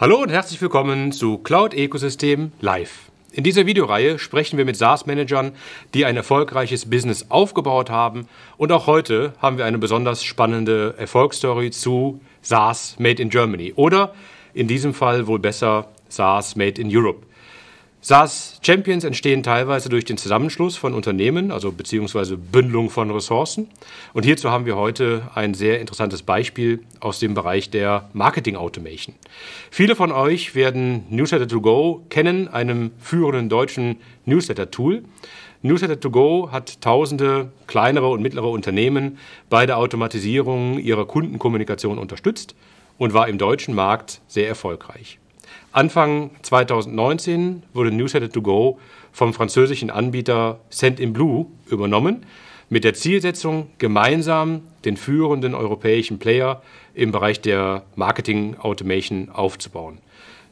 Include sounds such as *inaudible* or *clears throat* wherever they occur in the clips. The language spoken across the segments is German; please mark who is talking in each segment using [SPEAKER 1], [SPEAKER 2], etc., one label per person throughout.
[SPEAKER 1] Hallo und herzlich willkommen zu Cloud Ecosystem Live. In dieser Videoreihe sprechen wir mit SaaS-Managern, die ein erfolgreiches Business aufgebaut haben. Und auch heute haben wir eine besonders spannende Erfolgsstory zu SaaS Made in Germany oder in diesem Fall wohl besser SaaS Made in Europe. SaaS Champions entstehen teilweise durch den Zusammenschluss von Unternehmen, also beziehungsweise Bündelung von Ressourcen. Und hierzu haben wir heute ein sehr interessantes Beispiel aus dem Bereich der Marketing Automation. Viele von euch werden Newsletter to Go kennen, einem führenden deutschen Newsletter-Tool. Newsletter to Go hat tausende kleinere und mittlere Unternehmen bei der Automatisierung ihrer Kundenkommunikation unterstützt und war im deutschen Markt sehr erfolgreich. Anfang 2019 wurde Newsletter to Go vom französischen Anbieter Sendinblue übernommen, mit der Zielsetzung, gemeinsam den führenden europäischen Player im Bereich der Marketing Automation aufzubauen.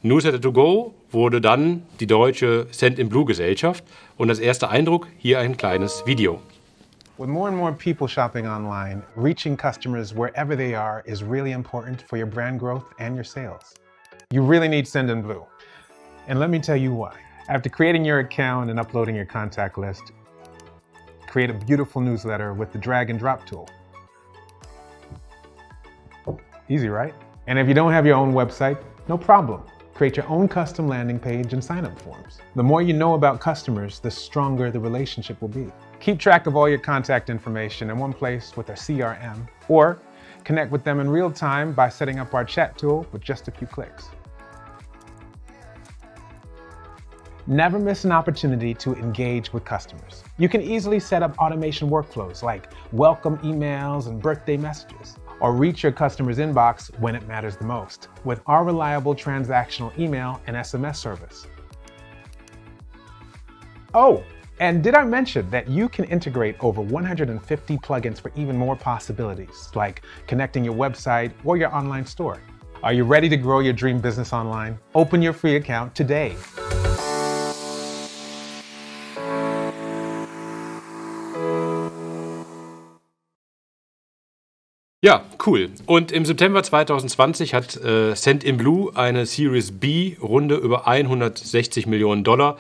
[SPEAKER 1] Newsletter to Go wurde dann die deutsche Sendinblue Gesellschaft und als erster Eindruck hier ein kleines Video.
[SPEAKER 2] With more and more people shopping online, reaching customers wherever they are is really important for your brand growth and your sales. You really need Sendinblue. And let me tell you why. After creating your account and uploading your contact list, create a beautiful newsletter with the drag and drop tool. Easy, right? And if you don't have your own website, no problem. Create your own custom landing page and sign up forms. The more you know about customers, the stronger the relationship will be. Keep track of all your contact information in one place with our CRM, or connect with them in real time by setting up our chat tool with just a few clicks. Never miss an opportunity to engage with customers. You can easily set up automation workflows like welcome emails and birthday messages, or reach your customer's inbox when it matters the most with our reliable transactional email and SMS service. Oh, and did I mention that you can integrate over 150 plugins for even more possibilities, like connecting your website or your online store? Are you ready to grow your dream business online? Open your free account today.
[SPEAKER 1] Ja, cool. Und im September 2020 hat äh, Send in Blue eine Series B Runde über 160 Millionen Dollar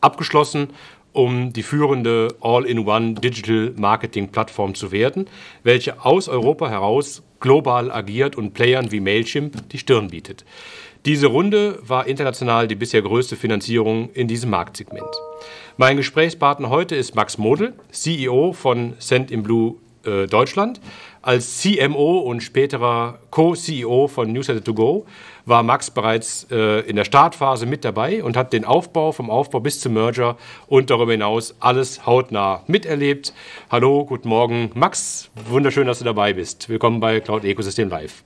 [SPEAKER 1] abgeschlossen, um die führende All-in-One Digital Marketing Plattform zu werden, welche aus Europa heraus global agiert und Playern wie Mailchimp die Stirn bietet. Diese Runde war international die bisher größte Finanzierung in diesem Marktsegment. Mein Gesprächspartner heute ist Max Model, CEO von Send in Blue äh, Deutschland. Als CMO und späterer Co-CEO von Newsletter to Go war Max bereits äh, in der Startphase mit dabei und hat den Aufbau vom Aufbau bis zum Merger und darüber hinaus alles hautnah miterlebt. Hallo, guten Morgen, Max. Wunderschön, dass du dabei bist. Willkommen bei Cloud Ecosystem Live.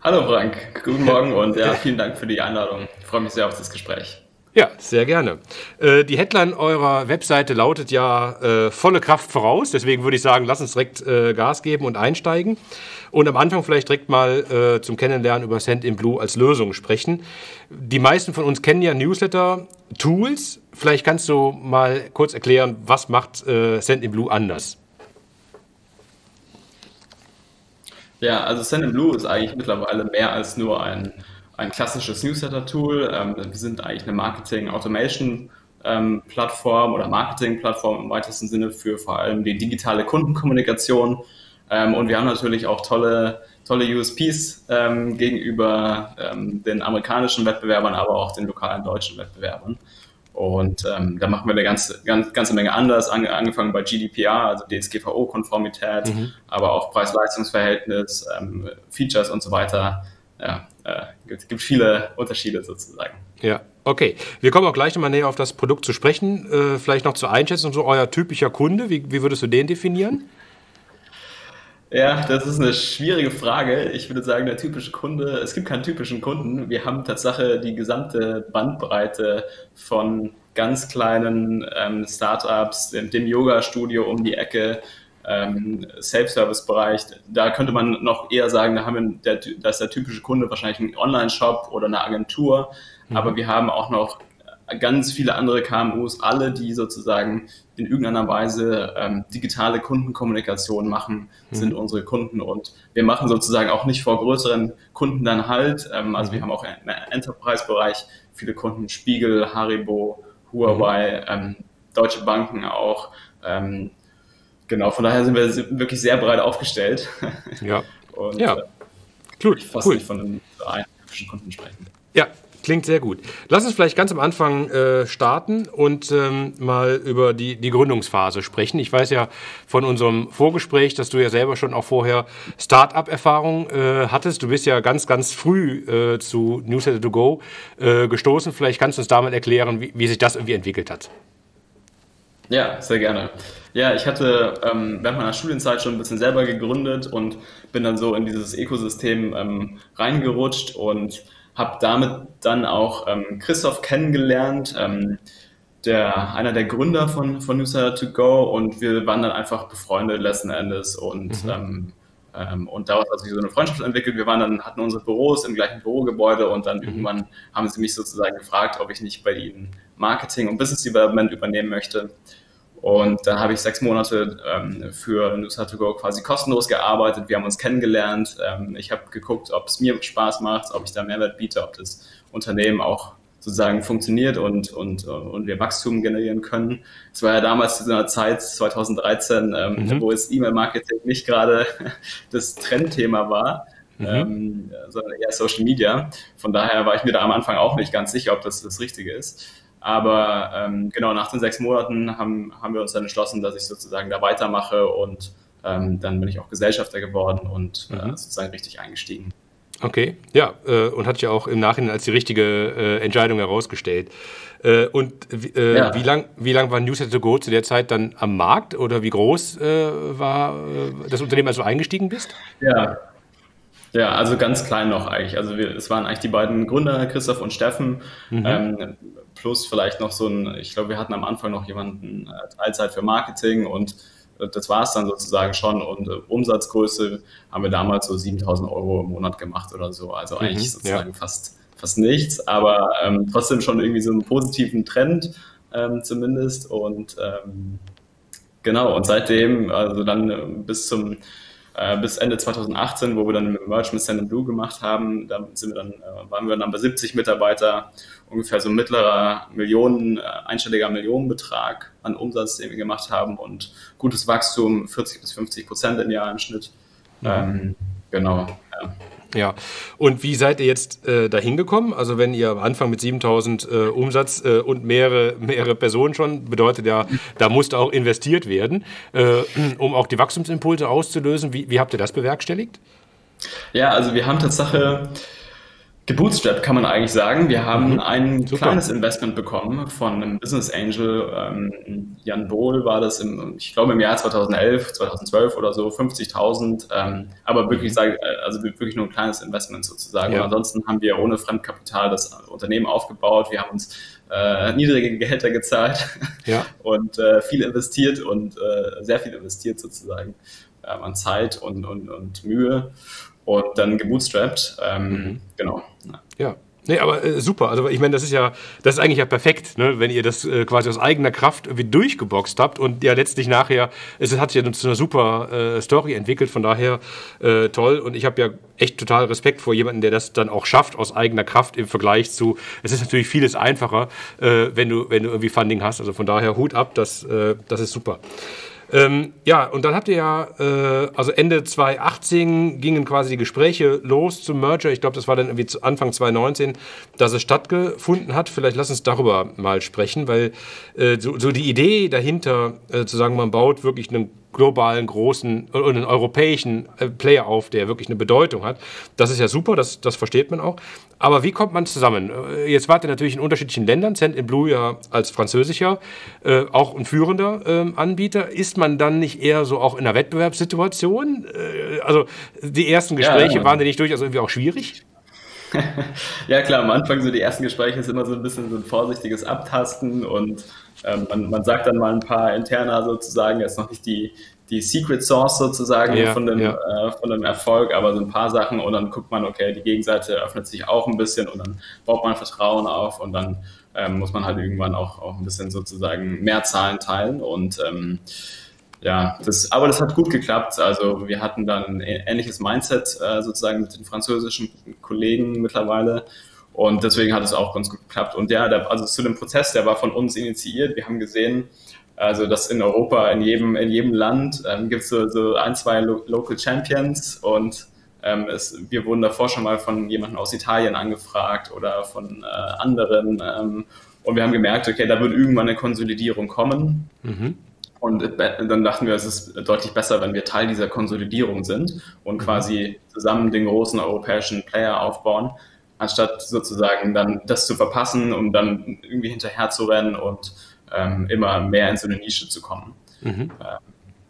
[SPEAKER 3] Hallo Frank, guten Morgen und ja, *laughs* vielen Dank für die Einladung. Ich freue mich sehr auf das Gespräch.
[SPEAKER 1] Ja, sehr gerne. Äh, die Headline eurer Webseite lautet ja äh, volle Kraft voraus. Deswegen würde ich sagen, lass uns direkt äh, Gas geben und einsteigen. Und am Anfang vielleicht direkt mal äh, zum Kennenlernen über Send in Blue als Lösung sprechen. Die meisten von uns kennen ja Newsletter-Tools. Vielleicht kannst du mal kurz erklären, was macht äh, Send in Blue anders?
[SPEAKER 3] Ja, also Send in Blue ist eigentlich mittlerweile mehr als nur ein ein klassisches Newsletter-Tool. Ähm, wir sind eigentlich eine Marketing-Automation-Plattform ähm, oder Marketing-Plattform im weitesten Sinne für vor allem die digitale Kundenkommunikation. Ähm, und wir haben natürlich auch tolle, tolle USPs ähm, gegenüber ähm, den amerikanischen Wettbewerbern, aber auch den lokalen deutschen Wettbewerbern. Und ähm, da machen wir eine ganze, ganze, ganze Menge anders, ange, angefangen bei GDPR, also DSGVO-Konformität, mhm. aber auch Preis-Leistungs-Verhältnis, Features und so weiter. Ja, äh, gibt, gibt viele Unterschiede sozusagen.
[SPEAKER 1] Ja, okay. Wir kommen auch gleich nochmal näher auf das Produkt zu sprechen. Äh, vielleicht noch zur Einschätzung, so euer typischer Kunde, wie, wie würdest du den definieren?
[SPEAKER 3] Ja, das ist eine schwierige Frage. Ich würde sagen, der typische Kunde, es gibt keinen typischen Kunden. Wir haben tatsächlich die gesamte Bandbreite von ganz kleinen ähm, Startups, dem Yoga-Studio um die Ecke, ähm, Self-Service-Bereich, da könnte man noch eher sagen, da haben wir, der, da ist der typische Kunde wahrscheinlich ein Online-Shop oder eine Agentur, mhm. aber wir haben auch noch ganz viele andere KMUs, alle, die sozusagen in irgendeiner Weise ähm, digitale Kundenkommunikation machen, mhm. sind unsere Kunden. Und wir machen sozusagen auch nicht vor größeren Kunden dann halt. Ähm, also mhm. wir haben auch im Enterprise-Bereich viele Kunden, Spiegel, Haribo, Huawei, mhm. ähm, deutsche Banken auch. Genau, von daher sind wir wirklich sehr breit aufgestellt.
[SPEAKER 1] Ja. *laughs*
[SPEAKER 3] Und,
[SPEAKER 1] ja.
[SPEAKER 3] Äh, cool. fast cool. nicht von einem einheimischen Kunden sprechen.
[SPEAKER 1] Ja, Klingt sehr gut. Lass uns vielleicht ganz am Anfang äh, starten und ähm, mal über die, die Gründungsphase sprechen. Ich weiß ja von unserem Vorgespräch, dass du ja selber schon auch vorher Start-up-Erfahrung äh, hattest. Du bist ja ganz, ganz früh äh, zu Newsletter to Go äh, gestoßen. Vielleicht kannst du uns damit erklären, wie, wie sich das irgendwie entwickelt hat.
[SPEAKER 3] Ja, sehr gerne. Ja, ich hatte ähm, während meiner Studienzeit schon ein bisschen selber gegründet und bin dann so in dieses Ökosystem ähm, reingerutscht und habe damit dann auch ähm, Christoph kennengelernt, ähm, der, einer der Gründer von, von Newsletter to Go und wir waren dann einfach befreundet letzten Endes und mhm. ähm, ähm, und daraus hat sich so eine Freundschaft entwickelt. Wir waren dann, hatten unsere Büros im gleichen Bürogebäude und dann mhm. irgendwann haben sie mich sozusagen gefragt, ob ich nicht bei ihnen Marketing und Business Development übernehmen möchte. Und dann habe ich sechs Monate ähm, für Go quasi kostenlos gearbeitet. Wir haben uns kennengelernt. Ähm, ich habe geguckt, ob es mir Spaß macht, ob ich da Mehrwert biete, ob das Unternehmen auch sozusagen funktioniert und, und, und wir Wachstum generieren können. Es war ja damals zu einer Zeit, 2013, ähm, mhm. wo es E-Mail-Marketing nicht gerade *laughs* das Trendthema war. Mhm. Ähm, sondern eher Social Media. Von daher war ich mir da am Anfang auch nicht ganz sicher, ob das das Richtige ist. Aber ähm, genau nach den sechs Monaten haben, haben wir uns dann entschlossen, dass ich sozusagen da weitermache und ähm, dann bin ich auch Gesellschafter geworden und äh, mhm. äh, sozusagen richtig eingestiegen.
[SPEAKER 1] Okay, ja, äh, und hat sich auch im Nachhinein als die richtige äh, Entscheidung herausgestellt. Äh, und äh, ja. wie lang, wie lang war Newsletter to Go zu der Zeit dann am Markt oder wie groß war das Unternehmen, als du eingestiegen bist?
[SPEAKER 3] Ja, ja, also ganz klein noch eigentlich. Also wir, es waren eigentlich die beiden Gründer, Christoph und Steffen. Mhm. Ähm, plus vielleicht noch so ein, ich glaube, wir hatten am Anfang noch jemanden äh, Teilzeit für Marketing und äh, das war es dann sozusagen schon. Und äh, Umsatzgröße haben wir damals so 7000 Euro im Monat gemacht oder so. Also mhm, eigentlich sozusagen ja. fast, fast nichts, aber ähm, trotzdem schon irgendwie so einen positiven Trend ähm, zumindest. Und ähm, genau, und seitdem, also dann bis zum äh, bis Ende 2018, wo wir dann Merge mit Sand Blue gemacht haben. Da sind wir dann, äh, waren wir dann bei 70 Mitarbeiter, ungefähr so mittlerer Millionen, äh, einstelliger Millionenbetrag an Umsatz, den wir gemacht haben und gutes Wachstum, 40 bis 50 Prozent im Jahr im Schnitt. Mhm. Ähm, genau.
[SPEAKER 1] Ja. Ja, und wie seid ihr jetzt äh, dahin gekommen? Also wenn ihr am Anfang mit 7000 äh, Umsatz äh, und mehrere, mehrere Personen schon, bedeutet ja, da musste auch investiert werden, äh, um auch die Wachstumsimpulse auszulösen. Wie, wie habt ihr das bewerkstelligt?
[SPEAKER 3] Ja, also wir haben Tatsache Gebootstrapped kann man eigentlich sagen. Wir haben mhm. ein Super. kleines Investment bekommen von einem Business Angel. Ähm, Jan Bohl war das, im, ich glaube im Jahr 2011, 2012 oder so, 50.000. Ähm, aber wirklich, mhm. sage, äh, also wirklich nur ein kleines Investment sozusagen. Ja. Und ansonsten haben wir ohne Fremdkapital das Unternehmen aufgebaut. Wir haben uns äh, niedrige Gehälter gezahlt *laughs* ja. und äh, viel investiert und äh, sehr viel investiert sozusagen ähm, an Zeit und, und, und Mühe und dann gebootstrapped. Ähm, mhm. Genau.
[SPEAKER 1] Ja. Nee, aber äh, super. Also ich meine, das ist ja, das ist eigentlich ja perfekt, ne? wenn ihr das äh, quasi aus eigener Kraft irgendwie durchgeboxt habt und ja letztlich nachher, es hat sich ja zu einer super äh, Story entwickelt, von daher äh, toll. Und ich habe ja echt total Respekt vor jemandem, der das dann auch schafft aus eigener Kraft im Vergleich zu. Es ist natürlich vieles einfacher, äh, wenn du wenn du irgendwie Funding hast. Also von daher Hut ab, das äh, das ist super. Ähm, ja, und dann habt ihr ja, äh, also Ende 2018 gingen quasi die Gespräche los zum Merger. Ich glaube, das war dann irgendwie Anfang 2019, dass es stattgefunden hat. Vielleicht lass uns darüber mal sprechen, weil äh, so, so, die Idee dahinter, äh, zu sagen, man baut wirklich einen globalen, großen und einen europäischen äh, Player auf, der wirklich eine Bedeutung hat. Das ist ja super, das, das versteht man auch. Aber wie kommt man zusammen? Äh, jetzt wart ihr natürlich in unterschiedlichen Ländern, Cent in Blue ja als französischer, äh, auch ein führender äh, Anbieter. Ist man dann nicht eher so auch in einer Wettbewerbssituation? Äh, also die ersten Gespräche ja, waren die nicht durchaus irgendwie auch schwierig? *laughs*
[SPEAKER 3] ja klar, am Anfang so die ersten Gespräche ist immer so ein bisschen so ein vorsichtiges Abtasten und ähm, man, man, sagt dann mal ein paar interner sozusagen, jetzt noch nicht die, die Secret Source sozusagen ja, von, dem, ja. äh, von dem Erfolg, aber so ein paar Sachen und dann guckt man, okay, die Gegenseite öffnet sich auch ein bisschen und dann baut man Vertrauen auf und dann ähm, muss man halt irgendwann auch, auch ein bisschen sozusagen mehr Zahlen teilen und ähm, ja, das, aber das hat gut geklappt. Also wir hatten dann ein ähnliches Mindset äh, sozusagen mit den französischen Kollegen mittlerweile. Und deswegen hat es auch ganz gut geklappt. Und ja, der, also zu dem Prozess, der war von uns initiiert. Wir haben gesehen, also dass in Europa, in jedem, in jedem Land ähm, gibt es so, so ein, zwei Lo Local Champions und ähm, es, wir wurden davor schon mal von jemandem aus Italien angefragt oder von äh, anderen. Ähm, und wir haben gemerkt, okay, da wird irgendwann eine Konsolidierung kommen. Mhm. Und dann dachten wir, es ist deutlich besser, wenn wir Teil dieser Konsolidierung sind und mhm. quasi zusammen den großen europäischen Player aufbauen, anstatt sozusagen dann das zu verpassen, um dann irgendwie hinterher zu rennen und ähm, immer mehr in so eine Nische zu kommen. Mhm. Ähm,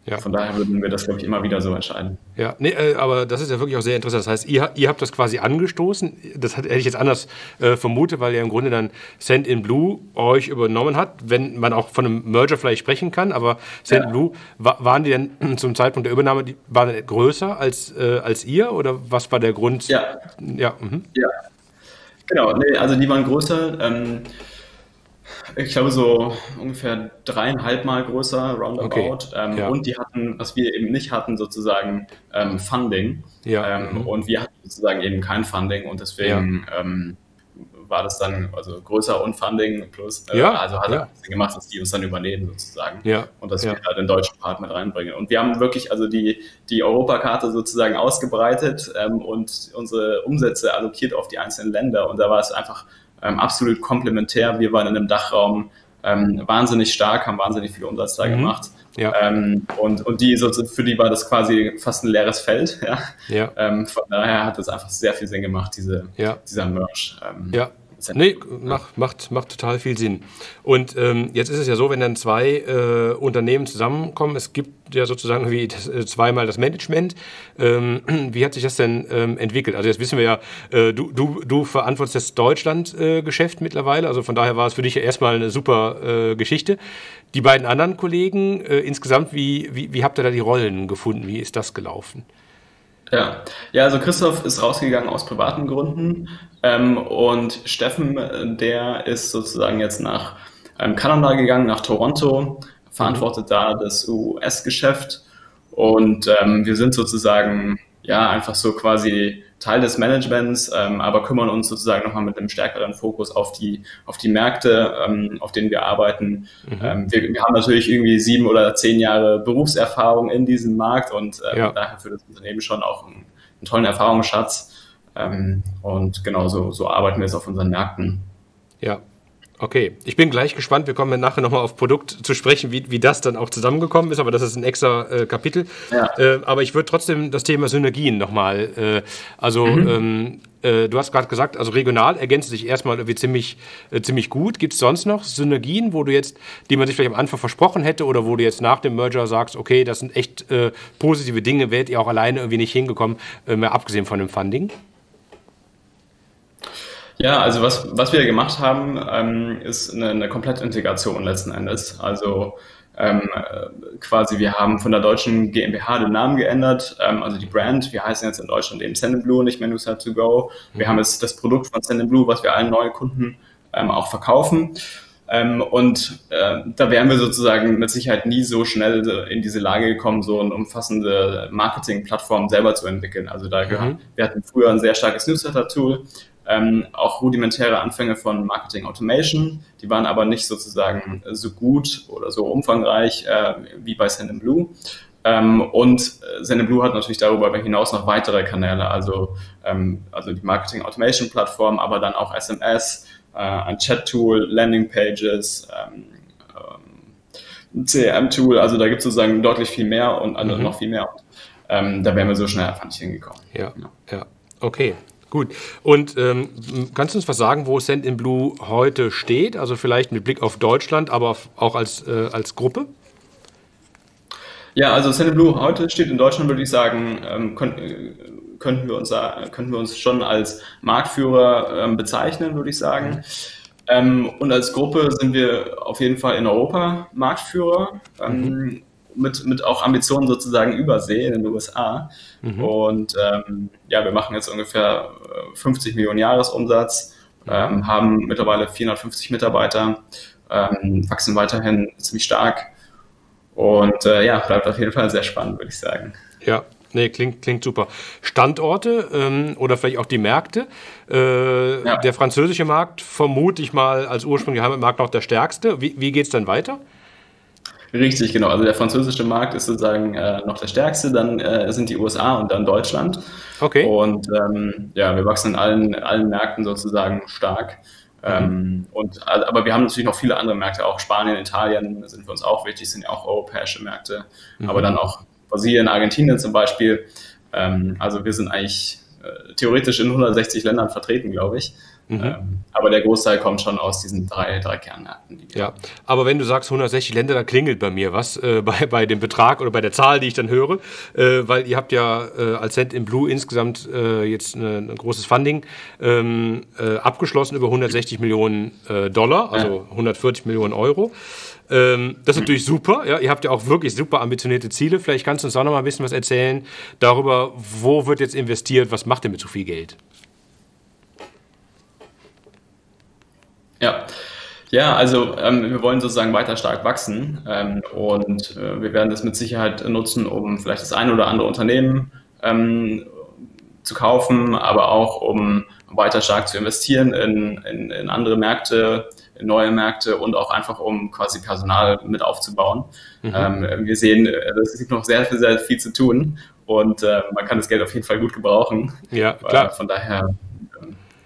[SPEAKER 3] ja. Von daher würden wir das, glaube ich, immer wieder so entscheiden.
[SPEAKER 1] Ja, nee, äh, aber das ist ja wirklich auch sehr interessant. Das heißt, ihr, ihr habt das quasi angestoßen. Das hätte ich jetzt anders äh, vermutet, weil ja im Grunde dann Send in Blue euch übernommen hat, wenn man auch von einem Merger vielleicht sprechen kann. Aber Send ja. in Blue, wa waren die denn *clears throat* zum Zeitpunkt der Übernahme, die, waren größer als, äh, als ihr? Oder was war der Grund?
[SPEAKER 3] Ja. Ja, mhm. ja. Genau. Nee, also die waren größer. Ähm, ich glaube, so ungefähr dreieinhalb Mal größer, roundabout. Okay. Ähm, ja. Und die hatten, was wir eben nicht hatten, sozusagen ähm, Funding. Ja. Ähm, mhm. Und wir hatten sozusagen eben kein Funding und deswegen ja. War das dann also größer und Funding plus. Äh, ja. Also hat ja. Sinn gemacht, dass die uns dann übernehmen sozusagen. Ja. Und dass wir da den deutschen Part mit reinbringen. Und wir haben wirklich also die, die Europakarte sozusagen ausgebreitet ähm, und unsere Umsätze allokiert auf die einzelnen Länder. Und da war es einfach ähm, absolut komplementär. Wir waren in einem Dachraum ähm, wahnsinnig stark, haben wahnsinnig viel Umsatz da mhm. gemacht. Ja. Ähm, und, und die, so, für die war das quasi fast ein leeres Feld. *laughs* Ja. ja. Ähm, von daher hat es einfach sehr viel Sinn gemacht, diese, ja. dieser Merch.
[SPEAKER 1] Ähm, ja. Nee, macht, macht, macht total viel Sinn. Und ähm, jetzt ist es ja so, wenn dann zwei äh, Unternehmen zusammenkommen, es gibt ja sozusagen wie das, äh, zweimal das Management. Ähm, *clears throat* wie hat sich das denn ähm, entwickelt? Also jetzt wissen wir ja, äh, du, du, du verantwortest das Deutschland-Geschäft mittlerweile, also von daher war es für dich ja erstmal eine super äh, Geschichte. Die beiden anderen Kollegen, äh, insgesamt, wie, wie, wie habt ihr da die Rollen gefunden? Wie ist das gelaufen?
[SPEAKER 3] Ja. ja, also Christoph ist rausgegangen aus privaten Gründen ähm, und Steffen, der ist sozusagen jetzt nach ähm, Kanada gegangen, nach Toronto, verantwortet mhm. da das US-Geschäft und ähm, wir sind sozusagen ja einfach so quasi Teil des Managements, ähm, aber kümmern uns sozusagen nochmal mit einem stärkeren Fokus auf die, auf die Märkte, ähm, auf denen wir arbeiten. Mhm. Ähm, wir, wir, haben natürlich irgendwie sieben oder zehn Jahre Berufserfahrung in diesem Markt und ähm, ja. daher für das Unternehmen schon auch einen, einen tollen Erfahrungsschatz. Ähm, und genau so, so arbeiten wir jetzt auf unseren Märkten.
[SPEAKER 1] Ja, Okay, ich bin gleich gespannt. Wir kommen nachher nochmal auf Produkt zu sprechen, wie, wie das dann auch zusammengekommen ist, aber das ist ein extra äh, Kapitel. Ja. Äh, aber ich würde trotzdem das Thema Synergien nochmal, äh, also mhm. ähm, äh, du hast gerade gesagt, also regional ergänzt sich erstmal irgendwie ziemlich, äh, ziemlich gut. Gibt es sonst noch Synergien, wo du jetzt, die man sich vielleicht am Anfang versprochen hätte oder wo du jetzt nach dem Merger sagst, okay, das sind echt äh, positive Dinge, wärt ihr auch alleine irgendwie nicht hingekommen, mehr abgesehen von dem Funding?
[SPEAKER 3] Ja, also was, was wir gemacht haben, ähm, ist eine, eine Komplettintegration letzten Endes. Also ähm, quasi, wir haben von der deutschen GmbH den Namen geändert, ähm, also die Brand. Wir heißen jetzt in Deutschland eben Send nicht mehr News to Go. Wir mhm. haben jetzt das Produkt von Send was wir allen neuen Kunden ähm, auch verkaufen. Ähm, und äh, da wären wir sozusagen mit Sicherheit nie so schnell in diese Lage gekommen, so eine umfassende Marketing-Plattform selber zu entwickeln. Also da mhm. wir hatten früher ein sehr starkes Newsletter-Tool, ähm, auch rudimentäre Anfänge von Marketing Automation. Die waren aber nicht sozusagen so gut oder so umfangreich äh, wie bei Sendinblue. Ähm, und äh, Sendinblue hat natürlich darüber hinaus noch weitere Kanäle, also, ähm, also die Marketing Automation Plattform, aber dann auch SMS, äh, ein Chat-Tool, Landing-Pages, ähm, ähm CRM-Tool, also da gibt es sozusagen deutlich viel mehr und also mhm. noch viel mehr. Ähm, da wären wir so schnell einfach nicht hingekommen.
[SPEAKER 1] Ja, ja. ja. Okay, Gut. Und ähm, kannst du uns was sagen, wo Send in Blue heute steht? Also vielleicht mit Blick auf Deutschland, aber auch als, äh, als Gruppe?
[SPEAKER 3] Ja, also Send in Blue heute steht in Deutschland, würde ich sagen, ähm, äh, könnten, wir uns, könnten wir uns schon als Marktführer ähm, bezeichnen, würde ich sagen. Ähm, und als Gruppe sind wir auf jeden Fall in Europa Marktführer. Mhm mit, mit auch Ambitionen sozusagen übersee in den USA. Mhm. Und ähm, ja, wir machen jetzt ungefähr 50 äh, Millionen Jahresumsatz ähm, haben mittlerweile 450 Mitarbeiter, ähm, wachsen weiterhin ziemlich stark und äh, ja, bleibt auf jeden Fall sehr spannend, würde ich sagen.
[SPEAKER 1] Ja, Nee, klingt, klingt super. Standorte ähm, oder vielleicht auch die Märkte. Äh, ja. Der französische Markt vermute ich mal als ursprünglicher Heimatmarkt noch der stärkste. Wie, wie geht es dann weiter?
[SPEAKER 3] Richtig, genau. Also der französische Markt ist sozusagen äh, noch der stärkste, dann äh, sind die USA und dann Deutschland. Okay. Und ähm, ja, wir wachsen in allen, allen Märkten sozusagen stark. Mhm. Ähm, und, aber wir haben natürlich noch viele andere Märkte, auch Spanien, Italien sind für uns auch wichtig, sind ja auch europäische Märkte, mhm. aber dann auch Brasilien, Argentinien zum Beispiel. Ähm, also wir sind eigentlich äh, theoretisch in 160 Ländern vertreten, glaube ich. Mhm. Ähm, aber der Großteil kommt schon aus diesen drei, drei Kernmärkten.
[SPEAKER 1] ja, aber wenn du sagst 160 Länder, da klingelt bei mir was äh, *laughs* bei, bei dem Betrag oder bei der Zahl, die ich dann höre, äh, weil ihr habt ja äh, als Cent in Blue insgesamt äh, jetzt ein großes Funding ähm, äh, abgeschlossen über 160 Millionen äh, Dollar, also ja. 140 Millionen Euro. Ähm, das ist natürlich super. Ja, ihr habt ja auch wirklich super ambitionierte Ziele. Vielleicht kannst du uns auch noch mal ein bisschen was erzählen darüber, wo wird jetzt investiert, was macht ihr mit so viel Geld?
[SPEAKER 3] Ja. Ja, also ähm, wir wollen sozusagen weiter stark wachsen ähm, und äh, wir werden das mit Sicherheit nutzen, um vielleicht das eine oder andere Unternehmen ähm, zu kaufen, aber auch um weiter stark zu investieren in, in, in andere Märkte, in neue Märkte und auch einfach um quasi Personal mit aufzubauen. Mhm. Ähm, wir sehen, es gibt noch sehr, sehr, sehr viel zu tun und äh, man kann das Geld auf jeden Fall gut gebrauchen. Ja, klar. Äh, von daher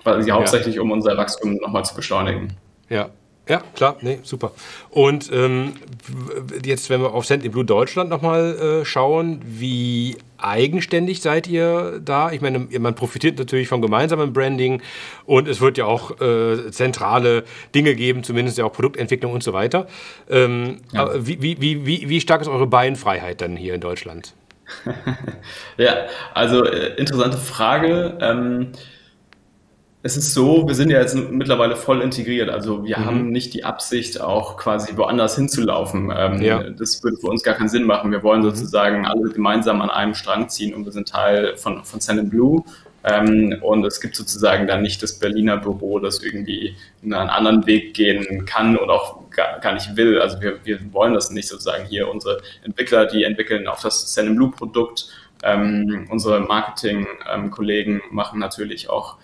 [SPEAKER 3] quasi hauptsächlich, ja. um unser Wachstum nochmal zu beschleunigen.
[SPEAKER 1] Ja, ja, klar, nee, super. Und ähm, jetzt, wenn wir auf Send in Blue Deutschland nochmal äh, schauen, wie eigenständig seid ihr da? Ich meine, man profitiert natürlich vom gemeinsamen Branding und es wird ja auch äh, zentrale Dinge geben, zumindest ja auch Produktentwicklung und so weiter. Ähm, ja. wie, wie, wie, wie stark ist eure Beinfreiheit dann hier in Deutschland? *laughs*
[SPEAKER 3] ja, also äh, interessante Frage. Ähm, es ist so, wir sind ja jetzt mittlerweile voll integriert. Also wir mhm. haben nicht die Absicht, auch quasi woanders hinzulaufen. Ähm, ja. Das würde für uns gar keinen Sinn machen. Wir wollen mhm. sozusagen alle gemeinsam an einem Strang ziehen und wir sind Teil von, von Sand Blue. Ähm, und es gibt sozusagen dann nicht das Berliner Büro, das irgendwie einen anderen Weg gehen kann und auch gar, gar nicht will. Also wir, wir wollen das nicht sozusagen hier. Unsere Entwickler, die entwickeln auch das Sand Blue Produkt. Ähm, unsere Marketing-Kollegen machen natürlich auch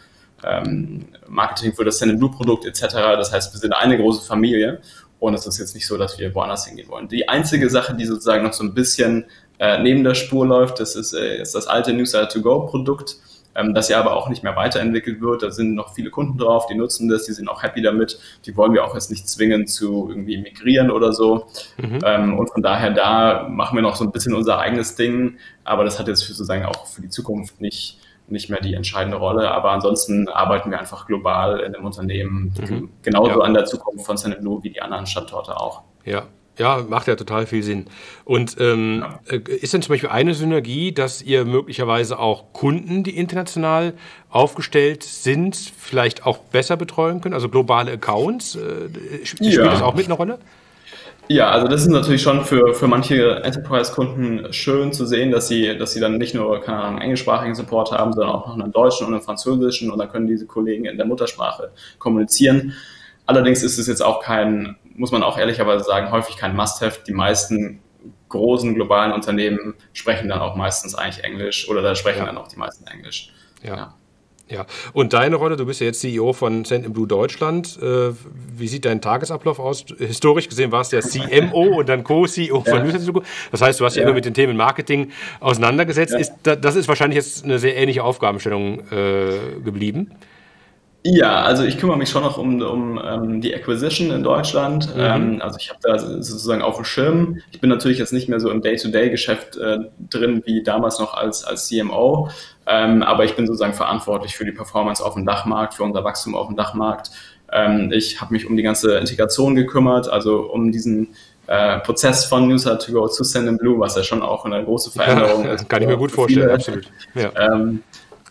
[SPEAKER 3] ähm, Marketing für das Send Blue-Produkt etc. Das heißt, wir sind eine große Familie und es ist jetzt nicht so, dass wir woanders hingehen wollen. Die einzige Sache, die sozusagen noch so ein bisschen äh, neben der Spur läuft, das ist, äh, ist das alte Newsletter to Go Produkt, ähm, das ja aber auch nicht mehr weiterentwickelt wird. Da sind noch viele Kunden drauf, die nutzen das, die sind auch happy damit. Die wollen wir auch jetzt nicht zwingen zu irgendwie migrieren oder so. Mhm. Ähm, und von daher da machen wir noch so ein bisschen unser eigenes Ding, aber das hat jetzt sozusagen auch für die Zukunft nicht nicht mehr die entscheidende Rolle. Aber ansonsten arbeiten wir einfach global in dem Unternehmen mhm. genauso ja. an der Zukunft von Blue wie die anderen Standorte auch.
[SPEAKER 1] Ja, ja, macht ja total viel Sinn. Und ähm, ja. Äh, ist denn zum Beispiel eine Synergie, dass ihr möglicherweise auch Kunden, die international aufgestellt sind, vielleicht auch besser betreuen könnt? Also globale Accounts? Äh, spielt ja. das auch mit einer Rolle?
[SPEAKER 3] Ja, also das ist natürlich schon für, für manche Enterprise-Kunden schön zu sehen, dass sie, dass sie dann nicht nur, keine Ahnung, englischsprachigen Support haben, sondern auch noch einen deutschen und einen französischen und dann können diese Kollegen in der Muttersprache kommunizieren. Allerdings ist es jetzt auch kein, muss man auch ehrlicherweise sagen, häufig kein Must-Have. Die meisten großen globalen Unternehmen sprechen dann auch meistens eigentlich Englisch oder da sprechen ja. dann auch die meisten Englisch.
[SPEAKER 1] ja. ja. Ja, und deine Rolle, du bist ja jetzt CEO von Send Blue Deutschland. Äh, wie sieht dein Tagesablauf aus? Historisch gesehen warst du ja CMO *laughs* und dann Co-CEO von. Newsletter. Das heißt, du hast dich ja. immer mit den Themen Marketing auseinandergesetzt. Ja. Ist, das ist wahrscheinlich jetzt eine sehr ähnliche Aufgabenstellung äh, geblieben.
[SPEAKER 3] Ja, also ich kümmere mich schon noch um, um ähm, die Acquisition in Deutschland. Mhm. Ähm, also ich habe da sozusagen auf dem Schirm. Ich bin natürlich jetzt nicht mehr so im Day-to-Day-Geschäft äh, drin wie damals noch als, als CMO, ähm, aber ich bin sozusagen verantwortlich für die Performance auf dem Dachmarkt, für unser Wachstum auf dem Dachmarkt. Ähm, ich habe mich um die ganze Integration gekümmert, also um diesen äh, Prozess von Newsletter to go zu Send Blue, was ja schon auch eine große Veränderung ja, *laughs* ist.
[SPEAKER 1] Kann ich mir gut vorstellen, absolut.
[SPEAKER 3] Ja.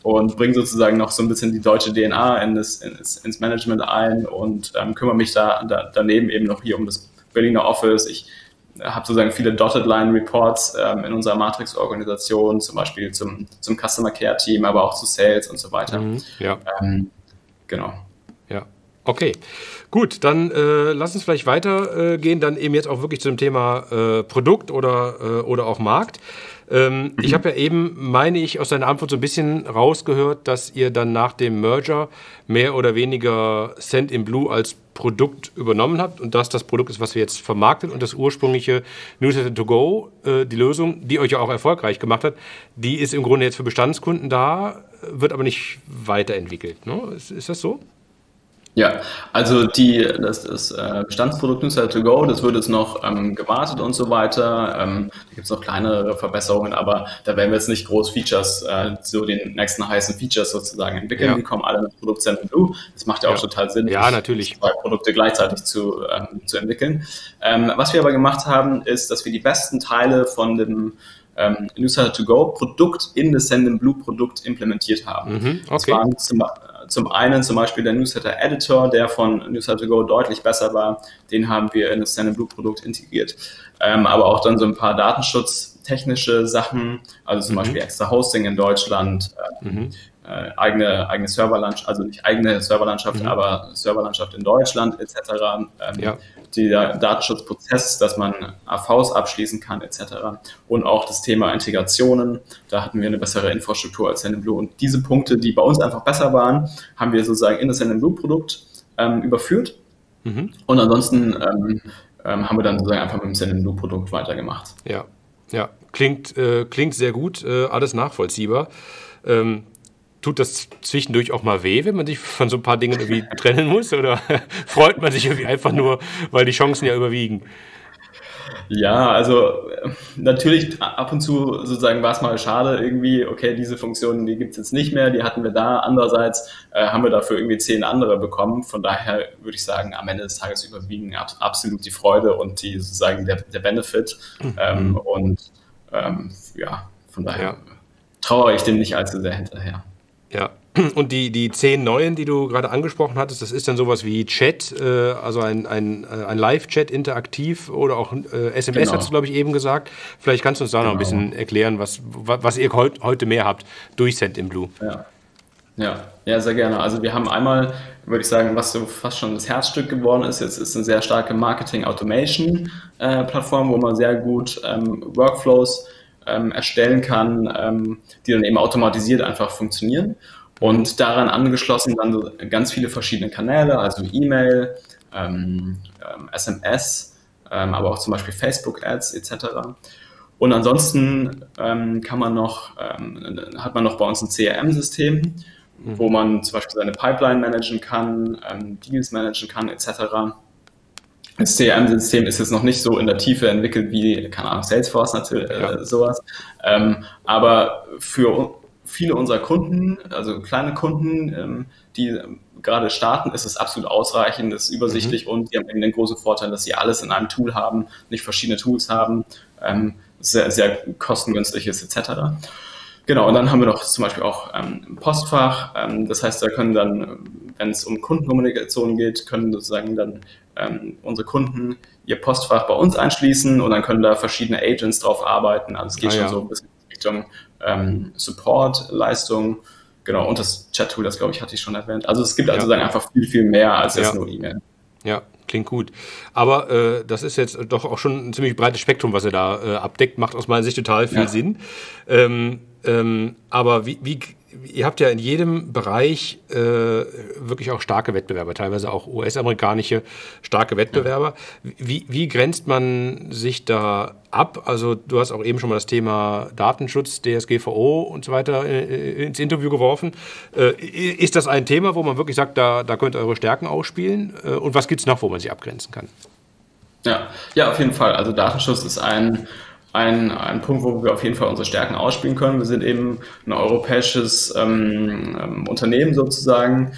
[SPEAKER 3] Und bringe sozusagen noch so ein bisschen die deutsche DNA in das, ins, ins Management ein und ähm, kümmere mich da, da, daneben eben noch hier um das Berliner Office. Ich habe sozusagen viele Dotted Line Reports ähm, in unserer Matrix-Organisation, zum Beispiel zum, zum Customer Care Team, aber auch zu Sales und so weiter. Mhm, ja. Ähm, genau.
[SPEAKER 1] Ja. Okay, gut, dann äh, lass uns vielleicht weitergehen, äh, dann eben jetzt auch wirklich zu dem Thema äh, Produkt oder, äh, oder auch Markt. Ähm, mhm. Ich habe ja eben, meine ich, aus deiner Antwort so ein bisschen rausgehört, dass ihr dann nach dem Merger mehr oder weniger Send in Blue als Produkt übernommen habt und dass das Produkt ist, was wir jetzt vermarktet und das ursprüngliche Newsletter to Go, äh, die Lösung, die euch ja auch erfolgreich gemacht hat, die ist im Grunde jetzt für Bestandskunden da, wird aber nicht weiterentwickelt. Ne? Ist, ist das so?
[SPEAKER 3] Ja, also die, das, das äh, Bestandsprodukt Newsletter to Go, das wird jetzt noch ähm, gewartet und so weiter. Ähm, da gibt es noch kleinere Verbesserungen, aber da werden wir jetzt nicht groß Features, äh, so den nächsten heißen Features sozusagen entwickeln. Ja. Die kommen alle mit Produkt Send Blue. Das macht ja, ja. auch total Sinn,
[SPEAKER 1] ja, natürlich.
[SPEAKER 3] zwei Produkte gleichzeitig zu, ähm, zu entwickeln. Ähm, was wir aber gemacht haben, ist, dass wir die besten Teile von dem ähm, Newsletter to Go Produkt in das Send Blue Produkt implementiert haben.
[SPEAKER 1] Mhm, okay. Das
[SPEAKER 3] waren zum, zum einen zum Beispiel der Newsletter Editor, der von Newsletter Go deutlich besser war. Den haben wir in das Blue Produkt integriert. Ähm, aber auch dann so ein paar datenschutztechnische Sachen, also zum mhm. Beispiel extra Hosting in Deutschland, äh, mhm. Äh, eigene, eigene Serverlandschaft, also nicht eigene Serverlandschaft, mhm. aber Serverlandschaft in Deutschland etc. Ähm, ja der Datenschutzprozess, dass man AVs abschließen kann etc. Und auch das Thema Integrationen, da hatten wir eine bessere Infrastruktur als Sendinblue. Und diese Punkte, die bei uns einfach besser waren, haben wir sozusagen in das Sendinblue-Produkt ähm, überführt. Mhm. Und ansonsten ähm, ähm, haben wir dann sozusagen einfach mit dem Sendinblue-Produkt weitergemacht.
[SPEAKER 1] Ja, ja, klingt, äh, klingt sehr gut, äh, alles nachvollziehbar. Ähm, tut das zwischendurch auch mal weh, wenn man sich von so ein paar Dingen irgendwie trennen muss? Oder *laughs* freut man sich irgendwie einfach nur, weil die Chancen ja überwiegen?
[SPEAKER 3] Ja, also natürlich ab und zu sozusagen war es mal schade irgendwie, okay, diese Funktionen, die gibt es jetzt nicht mehr, die hatten wir da. Andererseits äh, haben wir dafür irgendwie zehn andere bekommen. Von daher würde ich sagen, am Ende des Tages überwiegen ab, absolut die Freude und die sozusagen der, der Benefit. Mhm. Ähm, und ähm, ja, von daher ja. trauere ich dem nicht allzu sehr hinterher.
[SPEAKER 1] Ja, *clears throat* und die, die zehn neuen, die du gerade angesprochen hattest, das ist dann sowas wie Chat, äh, also ein, ein, äh, ein Live-Chat interaktiv oder auch äh, SMS, genau. hast du, glaube ich, eben gesagt. Vielleicht kannst du uns da genau. noch ein genau. bisschen erklären, was, was ihr heut, heute mehr habt durch Send in Blue.
[SPEAKER 3] Ja. Ja, ja, sehr gerne. Also wir haben einmal, würde ich sagen, was so fast schon das Herzstück geworden ist, jetzt ist eine sehr starke Marketing-Automation-Plattform, äh, wo man sehr gut ähm, Workflows ähm, erstellen kann, ähm, die dann eben automatisiert einfach funktionieren. Und daran angeschlossen dann ganz viele verschiedene Kanäle, also E-Mail, ähm, SMS, ähm, ähm, aber auch zum Beispiel Facebook-Ads etc. Und ansonsten ähm, kann man noch, hat man noch bei uns ein CRM-System, mhm. wo man zum Beispiel seine Pipeline managen kann, Deals managen kann etc. Das CRM-System ist jetzt noch nicht so in der Tiefe entwickelt wie, keine Ahnung, Salesforce natürlich, äh, ja. sowas. Ähm, aber für viele unserer Kunden, also kleine Kunden, ähm, die gerade starten, ist es absolut ausreichend, ist übersichtlich mhm. und die haben eben den großen Vorteil, dass sie alles in einem Tool haben, nicht verschiedene Tools haben, ähm, sehr, sehr kostengünstig ist etc. Genau, und dann haben wir noch zum Beispiel auch ähm, Postfach. Ähm, das heißt, da können dann, wenn es um Kundenkommunikation geht, können sozusagen dann ähm, unsere Kunden ihr Postfach bei uns einschließen und dann können da verschiedene Agents drauf arbeiten. Also es geht ah, schon ja. so ein bisschen Richtung ähm, Support-Leistung. Genau, und das Chat-Tool, das glaube ich, hatte ich schon erwähnt. Also es gibt also dann einfach viel, viel mehr als jetzt ja. nur E-Mail.
[SPEAKER 1] Ja, klingt gut. Aber äh, das ist jetzt doch auch schon ein ziemlich breites Spektrum, was er da äh, abdeckt, macht aus meiner Sicht total viel. Sinn. Ähm, ähm, aber wie, wie, ihr habt ja in jedem Bereich äh, wirklich auch starke Wettbewerber, teilweise auch US-amerikanische starke Wettbewerber. Wie, wie grenzt man sich da ab? Also du hast auch eben schon mal das Thema Datenschutz, DSGVO und so weiter äh, ins Interview geworfen. Äh, ist das ein Thema, wo man wirklich sagt, da, da könnt ihr eure Stärken ausspielen? Äh, und was gibt es noch, wo man sich abgrenzen kann?
[SPEAKER 3] Ja, ja, auf jeden Fall. Also Datenschutz ist ein ein, ein Punkt, wo wir auf jeden Fall unsere Stärken ausspielen können. Wir sind eben ein europäisches ähm, ähm, Unternehmen sozusagen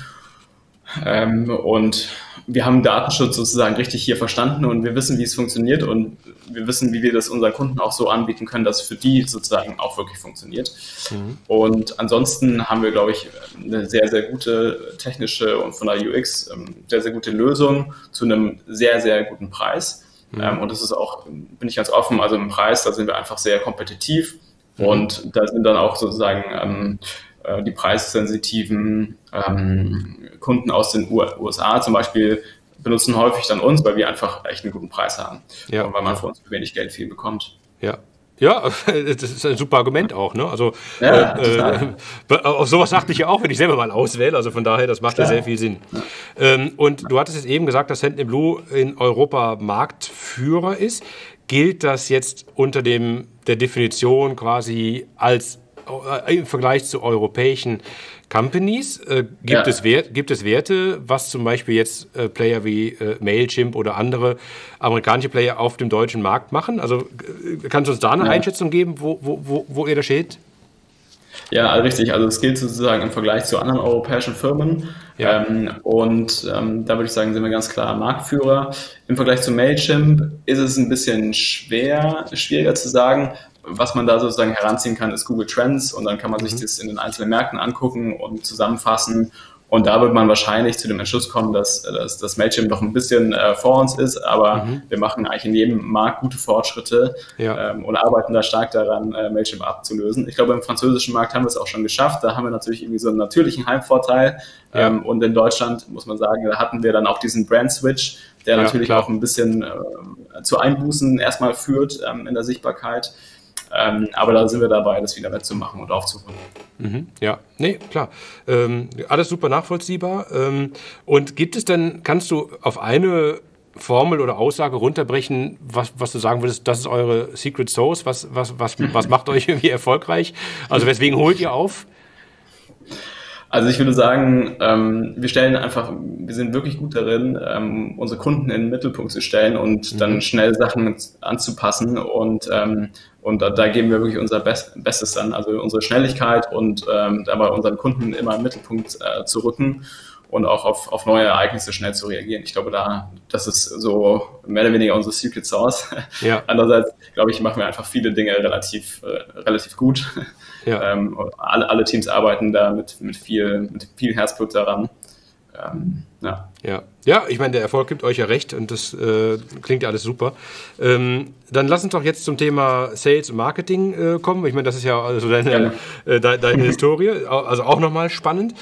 [SPEAKER 3] ähm, und wir haben Datenschutz sozusagen richtig hier verstanden und wir wissen, wie es funktioniert und wir wissen, wie wir das unseren Kunden auch so anbieten können, dass es für die sozusagen auch wirklich funktioniert. Mhm. Und ansonsten haben wir, glaube ich, eine sehr, sehr gute technische und von der UX ähm, sehr, sehr gute Lösung zu einem sehr, sehr guten Preis. Mhm. Ähm, und das ist auch, bin ich ganz offen, also im Preis, da sind wir einfach sehr kompetitiv. Mhm. Und da sind dann auch sozusagen ähm, äh, die preissensitiven ähm, Kunden aus den USA zum Beispiel benutzen häufig dann uns, weil wir einfach echt einen guten Preis haben. Ja. Und weil man für uns für wenig Geld viel bekommt.
[SPEAKER 1] Ja, ja, *laughs* das ist ein super Argument auch. Ne? Also ja, äh, äh, auf sowas achte ich ja auch, wenn ich selber mal auswähle. Also von daher, das macht Klar. ja sehr viel Sinn. Ja. Ähm, und du hattest jetzt eben gesagt, dass Sentinel Blue in Europa Marktführer ist. Gilt das jetzt unter dem der Definition quasi als äh, im Vergleich zu europäischen Companies? Äh, gibt, ja. es Wert, gibt es Werte, was zum Beispiel jetzt äh, Player wie äh, Mailchimp oder andere amerikanische Player auf dem deutschen Markt machen? Also äh, kannst du uns da eine ja. Einschätzung geben, wo, wo, wo, wo ihr da steht?
[SPEAKER 3] Ja, richtig. Also es gilt sozusagen im Vergleich zu anderen europäischen Firmen. Ja. Ähm, und ähm, da würde ich sagen, sind wir ganz klar Marktführer. Im Vergleich zu Mailchimp ist es ein bisschen schwer, schwieriger zu sagen, was man da sozusagen heranziehen kann, ist Google Trends und dann kann man sich mhm. das in den einzelnen Märkten angucken und zusammenfassen. Und da wird man wahrscheinlich zu dem Entschluss kommen, dass, dass, dass Mailchimp noch ein bisschen äh, vor uns ist, aber mhm. wir machen eigentlich in jedem Markt gute Fortschritte ja. ähm, und arbeiten da stark daran, äh, Mailchimp abzulösen. Ich glaube, im französischen Markt haben wir es auch schon geschafft. Da haben wir natürlich irgendwie so einen natürlichen Heimvorteil. Ja. Ähm, und in Deutschland muss man sagen, da hatten wir dann auch diesen Brand-Switch, der ja, natürlich klar. auch ein bisschen äh, zu Einbußen erstmal führt ähm, in der Sichtbarkeit. Ähm, aber da sind wir dabei, das wieder wettzumachen und aufzuholen.
[SPEAKER 1] Mhm, ja, nee, klar. Ähm, alles super nachvollziehbar. Ähm, und gibt es denn, kannst du auf eine Formel oder Aussage runterbrechen, was, was du sagen würdest, das ist eure Secret Source, was, was, was, was macht euch *laughs* irgendwie erfolgreich? Also weswegen holt ihr auf?
[SPEAKER 3] Also ich würde sagen, ähm, wir stellen einfach, wir sind wirklich gut darin, ähm, unsere Kunden in den Mittelpunkt zu stellen und mhm. dann schnell Sachen anzupassen und ähm, und da, da geben wir wirklich unser Best, Bestes an, also unsere Schnelligkeit und ähm, dabei unseren Kunden immer im Mittelpunkt äh, zu rücken und auch auf, auf neue Ereignisse schnell zu reagieren. Ich glaube, da, das ist so mehr oder weniger unsere Secret Sauce. Ja. *laughs* Andererseits, glaube ich, machen wir einfach viele Dinge relativ, äh, relativ gut. Ja. *laughs* Ähm, alle, alle Teams arbeiten da mit, mit, viel, mit viel Herzblut daran.
[SPEAKER 1] Ähm, ja. ja. Ja, ich meine, der Erfolg gibt euch ja recht und das äh, klingt ja alles super. Ähm, dann lass uns doch jetzt zum Thema Sales und Marketing äh, kommen. Ich meine, das ist ja also deine, äh, de, deine Historie, also auch nochmal spannend.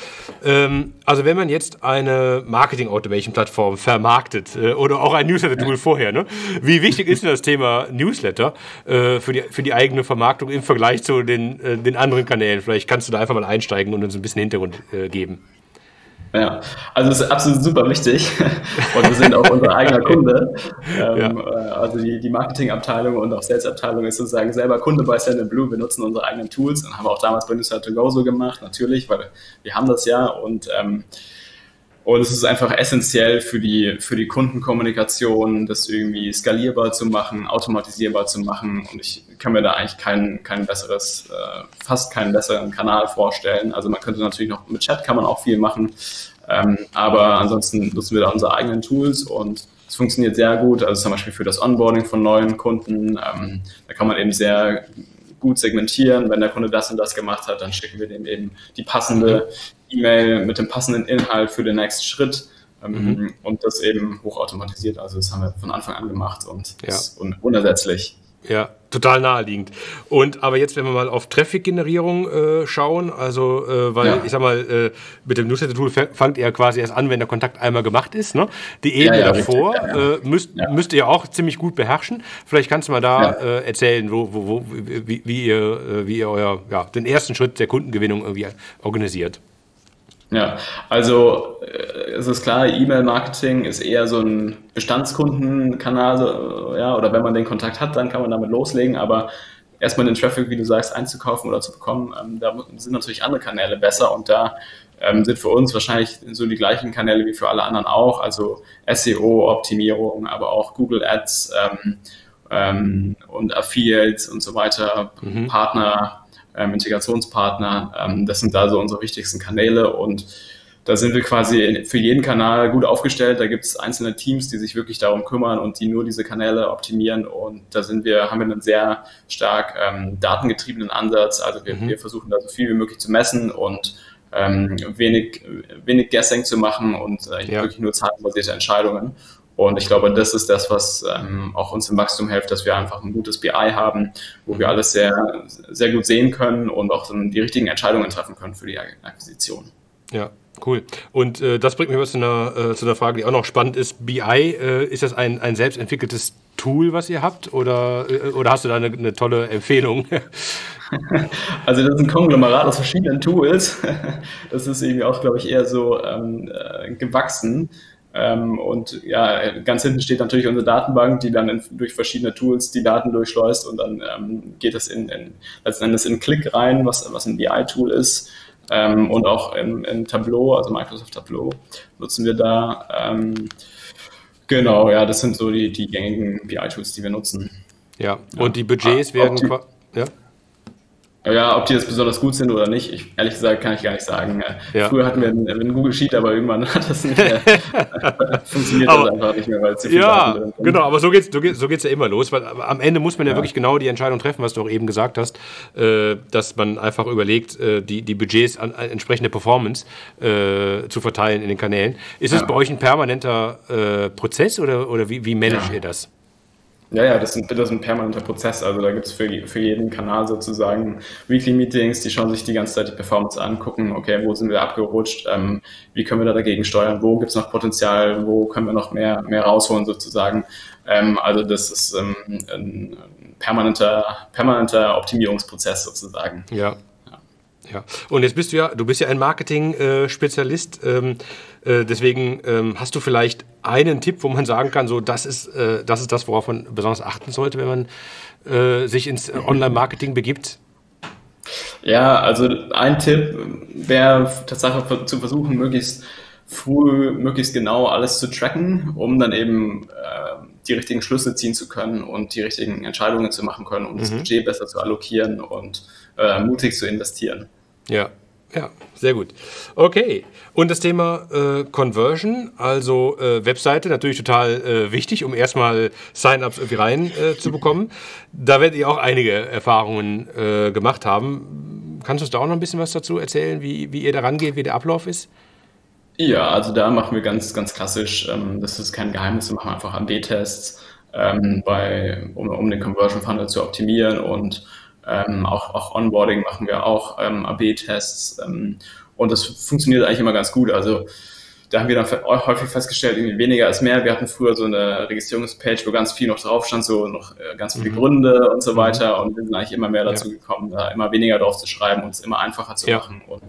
[SPEAKER 1] Ähm, also wenn man jetzt eine Marketing-Automation-Plattform vermarktet äh, oder auch ein Newsletter-Tool vorher, ne? wie wichtig ist denn das Thema Newsletter äh, für, die, für die eigene Vermarktung im Vergleich zu den, äh, den anderen Kanälen? Vielleicht kannst du da einfach mal einsteigen und uns ein bisschen Hintergrund geben.
[SPEAKER 3] Ja, also es ist absolut super wichtig *laughs* und wir sind auch unser eigener Kunde. Ähm, ja. Äh, also die, die Marketingabteilung und auch Sales-Abteilung ist sozusagen selber Kunde bei Send Blue. Wir nutzen unsere eigenen Tools und haben auch damals bei Newsletter to Go so gemacht, natürlich, weil wir haben das ja und ähm, und es ist einfach essentiell für die, für die Kundenkommunikation, das irgendwie skalierbar zu machen, automatisierbar zu machen. Und ich kann mir da eigentlich kein, kein besseres, äh, fast keinen besseren Kanal vorstellen. Also man könnte natürlich noch mit Chat kann man auch viel machen. Ähm, aber ansonsten nutzen wir da unsere eigenen Tools und es funktioniert sehr gut. Also zum Beispiel für das Onboarding von neuen Kunden. Ähm, da kann man eben sehr gut segmentieren. Wenn der Kunde das und das gemacht hat, dann schicken wir dem eben die passende E-Mail mit dem passenden Inhalt für den nächsten Schritt. Ähm, mhm. Und das eben hochautomatisiert. Also das haben wir von Anfang an gemacht und ja. ist un unersetzlich.
[SPEAKER 1] Ja, total naheliegend. Und aber jetzt, wenn wir mal auf Traffic-Generierung äh, schauen, also äh, weil ja. ich sag mal, äh, mit dem Newsletter-Tool fangt ihr quasi erst an, wenn der Kontakt einmal gemacht ist. Ne? Die Ebene ja, ja, davor äh, müsst, müsst ihr auch ziemlich gut beherrschen. Vielleicht kannst du mal da äh, erzählen, wo, wo, wo, wie, wie, ihr, äh, wie ihr euer, ja, den ersten Schritt der Kundengewinnung irgendwie organisiert.
[SPEAKER 3] Ja, also äh, es ist klar, E-Mail-Marketing ist eher so ein Bestandskundenkanal, ja, oder wenn man den Kontakt hat, dann kann man damit loslegen, aber erstmal den Traffic, wie du sagst, einzukaufen oder zu bekommen, ähm, da sind natürlich andere Kanäle besser und da ähm, sind für uns wahrscheinlich so die gleichen Kanäle wie für alle anderen auch, also SEO-Optimierung, aber auch Google Ads ähm, ähm, und Affiliates und so weiter, mhm. Partner ähm, Integrationspartner. Ähm, das sind da so unsere wichtigsten Kanäle und da sind wir quasi für jeden Kanal gut aufgestellt. Da gibt es einzelne Teams, die sich wirklich darum kümmern und die nur diese Kanäle optimieren. Und da sind wir, haben wir einen sehr stark ähm, datengetriebenen Ansatz. Also wir, mhm. wir versuchen da so viel wie möglich zu messen und ähm, wenig, wenig Guessing zu machen und äh, ja. wirklich nur zahlenbasierte Entscheidungen. Und ich glaube, das ist das, was ähm, auch uns im Wachstum hilft, dass wir einfach ein gutes BI haben, wo wir alles sehr, sehr gut sehen können und auch die richtigen Entscheidungen treffen können für die Akquisition.
[SPEAKER 1] Ja, Cool. Und äh, das bringt mich was zu einer, äh, zu einer Frage, die auch noch spannend ist. BI, äh, ist das ein, ein selbstentwickeltes Tool, was ihr habt? Oder, äh, oder hast du da eine, eine tolle Empfehlung? *laughs*
[SPEAKER 3] Also das ist ein Konglomerat aus verschiedenen Tools. *laughs* Das ist irgendwie auch, glaube ich, eher so ähm, äh, gewachsen. Ähm, und ja, ganz hinten steht natürlich unsere Datenbank, die dann in, durch verschiedene Tools die Daten durchschleust und dann ähm, geht das in, in, letzten Endes in Click rein, was, was ein BI-Tool ist. Ähm, und auch im, im, Tableau, also Microsoft Tableau, nutzen wir da. Ähm, genau, ja, das sind so die, die gängigen BI-Tools, die wir nutzen.
[SPEAKER 1] Ja, und die Budgets ah, werden.
[SPEAKER 3] Ja. Ja, ob die jetzt besonders gut sind oder nicht, ich, ehrlich gesagt kann ich gar nicht sagen. Ja. Früher hatten wir einen, einen, Google Sheet, aber irgendwann *laughs* hat das nicht mehr *laughs* funktioniert
[SPEAKER 1] aber, das einfach nicht mehr, weil es zu viel Ja, drin genau, aber so geht's, so geht's, so geht's ja immer los, weil am Ende muss man ja, ja, wirklich genau die Entscheidung treffen, was du auch eben gesagt hast, äh, dass man einfach überlegt, äh, die, die Budgets an, an entsprechende Performance äh, zu verteilen in den Kanälen. Ist das bei euch ein permanenter äh, Prozess oder, oder wie, wie managt ihr das?
[SPEAKER 3] Ja, ja, das, sind, das ist ein permanenter Prozess. Also da gibt es für, für jeden Kanal sozusagen Weekly Meetings, die schauen sich die ganze Zeit die Performance an, gucken, okay, wo sind wir abgerutscht, ähm, wie können wir da dagegen steuern, wo gibt es noch Potenzial, wo können wir noch mehr, mehr rausholen sozusagen. Ähm, also das ist ähm, ein permanenter, permanenter Optimierungsprozess sozusagen.
[SPEAKER 1] Ja. Ja, und jetzt bist du ja, du bist ja ein Marketing-Spezialist. Ähm, äh, deswegen ähm, hast du vielleicht einen Tipp, wo man sagen kann, so das ist, äh, das ist das, worauf man besonders achten sollte, wenn man äh, sich ins Online-Marketing begibt?
[SPEAKER 3] Ja, also ein Tipp wäre tatsächlich zu versuchen, möglichst früh, möglichst genau alles zu tracken, um dann eben äh, die richtigen Schlüsse ziehen zu können und die richtigen Entscheidungen zu machen können, um mhm. das Budget besser zu allokieren und äh, mutig zu investieren.
[SPEAKER 1] Ja, ja, sehr gut. Okay. Und das Thema äh, Conversion, also äh, Webseite, natürlich total äh, wichtig, um erstmal Sign-ups irgendwie rein äh, zu bekommen. Da werdet ihr auch einige Erfahrungen äh, gemacht haben. Kannst du uns da auch noch ein bisschen was dazu erzählen, wie, wie ihr da rangeht, wie der Ablauf ist?
[SPEAKER 3] Ja, also da machen wir ganz, ganz klassisch, ähm, das ist kein Geheimnis, wir machen einfach AB-Tests, ähm, um, um den Conversion Funnel zu optimieren und ähm, auch, auch Onboarding machen wir auch, ähm, AB-Tests. Ähm, und das funktioniert eigentlich immer ganz gut. Also da haben wir dann häufig festgestellt, irgendwie weniger ist mehr. Wir hatten früher so eine Registrierungspage, wo ganz viel noch drauf stand, so noch äh, ganz viele mhm. Gründe und so mhm. weiter. Und wir sind eigentlich immer mehr dazu ja. gekommen, da immer weniger drauf zu schreiben und es immer einfacher zu ja. machen. Und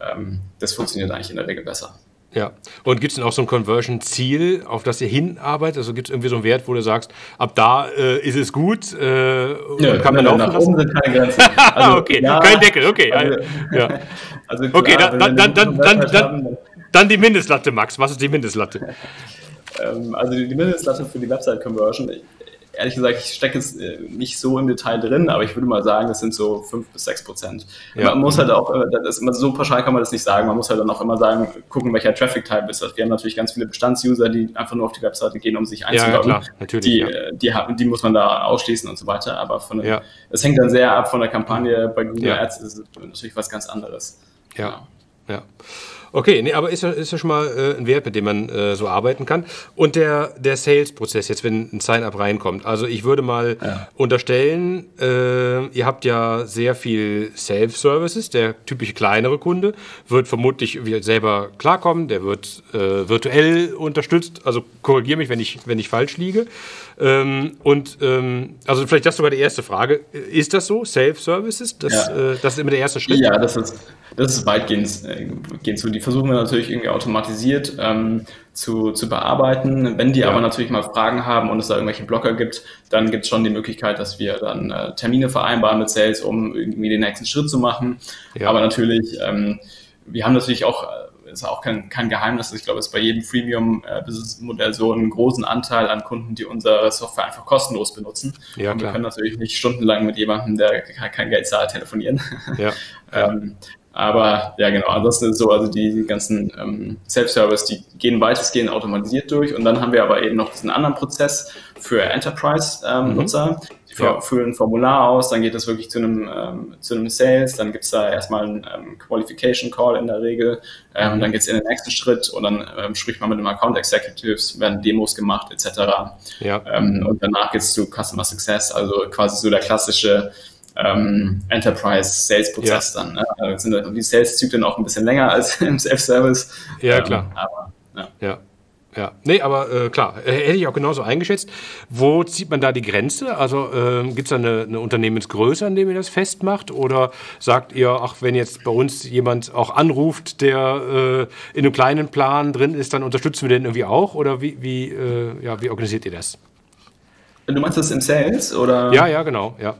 [SPEAKER 3] ähm, das funktioniert eigentlich in der Regel besser.
[SPEAKER 1] Ja. Und gibt es denn auch so ein Conversion-Ziel, auf das ihr hinarbeitet? Also gibt es irgendwie so einen Wert, wo du sagst, ab da äh, ist es gut? Äh,
[SPEAKER 3] Nö, kann man laufen nach lassen? oben sind keine Grenzen. *laughs*
[SPEAKER 1] Also, okay, ja, kein Deckel, okay. Also, ja. also klar, okay, dann, dann, dann, dann, dann, dann, dann die Mindestlatte, Max. Was ist die Mindestlatte?
[SPEAKER 3] Ähm, also die Mindestlatte für die Website-Conversion, ehrlich gesagt, ich stecke es äh, nicht so im Detail drin, aber ich würde mal sagen, das sind so 5 bis 6 Prozent. Ja. Man muss halt auch, äh, das ist immer so pauschal kann man das nicht sagen, man muss halt dann auch immer sagen, gucken, welcher Traffic-Type ist das. Wir haben natürlich ganz viele Bestandsuser, die einfach nur auf die Webseite gehen, um sich einzuloggen. Ja, klar, natürlich. Die, ja. Äh, die, die, muss man da ausschließen und so weiter, aber von, ja. es hängt dann sehr ab von der Kampagne. Bei Google Ads ist es natürlich was ganz anderes.
[SPEAKER 1] Ja, ja. Okay, nee, aber ist ja, ist ja schon mal äh, ein Wert, mit dem man äh, so arbeiten kann. Und der, der Sales-Prozess, jetzt wenn ein Sign-up reinkommt. Also ich würde mal ja. unterstellen, äh, ihr habt ja sehr viel Self-Services. Der typische kleinere Kunde wird vermutlich selber klarkommen. Der wird äh, virtuell unterstützt. Also korrigiere mich, wenn ich, wenn ich falsch liege. Ähm, und ähm, also vielleicht das sogar die erste Frage. Ist das so? Self-Services? Das, ja. Äh, das ist immer der erste Schritt?
[SPEAKER 3] Ja, das ist, das ist weitgehend äh, so. Die versuchen wir natürlich irgendwie automatisiert ähm, zu, zu bearbeiten. Wenn die ja. aber natürlich mal Fragen haben und es da irgendwelche Blocker gibt, dann gibt es schon die Möglichkeit, dass wir dann äh, Termine vereinbaren mit Sales, um irgendwie den nächsten Schritt zu machen. Ja. Aber natürlich, ähm, wir haben natürlich auch äh, ist auch kein, kein Geheimnis. Ich glaube, es ist bei jedem Freemium-Business-Modell so einen großen Anteil an Kunden, die unsere Software einfach kostenlos benutzen. Ja, und wir können natürlich nicht stundenlang mit jemandem, der kein Geld zahlt, telefonieren. *laughs* Ja. ähm, aber ja, genau, ansonsten ist so, also die, die ganzen ähm, Self-Service, die gehen weitestgehend automatisiert durch. Und dann haben wir aber eben noch diesen anderen Prozess für Enterprise-Nutzer. Ähm, mhm ja. füllen ein Formular aus, dann geht das wirklich zu einem, ähm, zu einem Sales, dann gibt es da erstmal einen ähm, Qualification Call in der Regel, ähm, mhm. dann geht es in den nächsten Schritt und dann ähm, spricht man mit dem Account Executives, werden Demos gemacht etc. Ja. Ähm, und danach geht es zu Customer Success, also quasi so der klassische ähm, Enterprise Sales Prozess ja. dann. Ne? Also sind die Sales Zyklen auch ein bisschen länger als im Self-Service.
[SPEAKER 1] Ja, klar. aber, ja. ja. Ja, nee, aber äh, klar, hätte ich auch genauso eingeschätzt. Wo zieht man da die Grenze? Also äh, gibt es da eine, eine, Unternehmensgröße, an dem ihr das festmacht? Oder sagt ihr, ach, wenn jetzt bei uns jemand auch anruft, der äh, in einem kleinen Plan drin ist, dann unterstützen wir den irgendwie auch? Oder wie, wie, äh, ja, wie organisiert ihr das?
[SPEAKER 3] Du meinst das im Sales? Oder?
[SPEAKER 1] Ja, ja, genau, ja.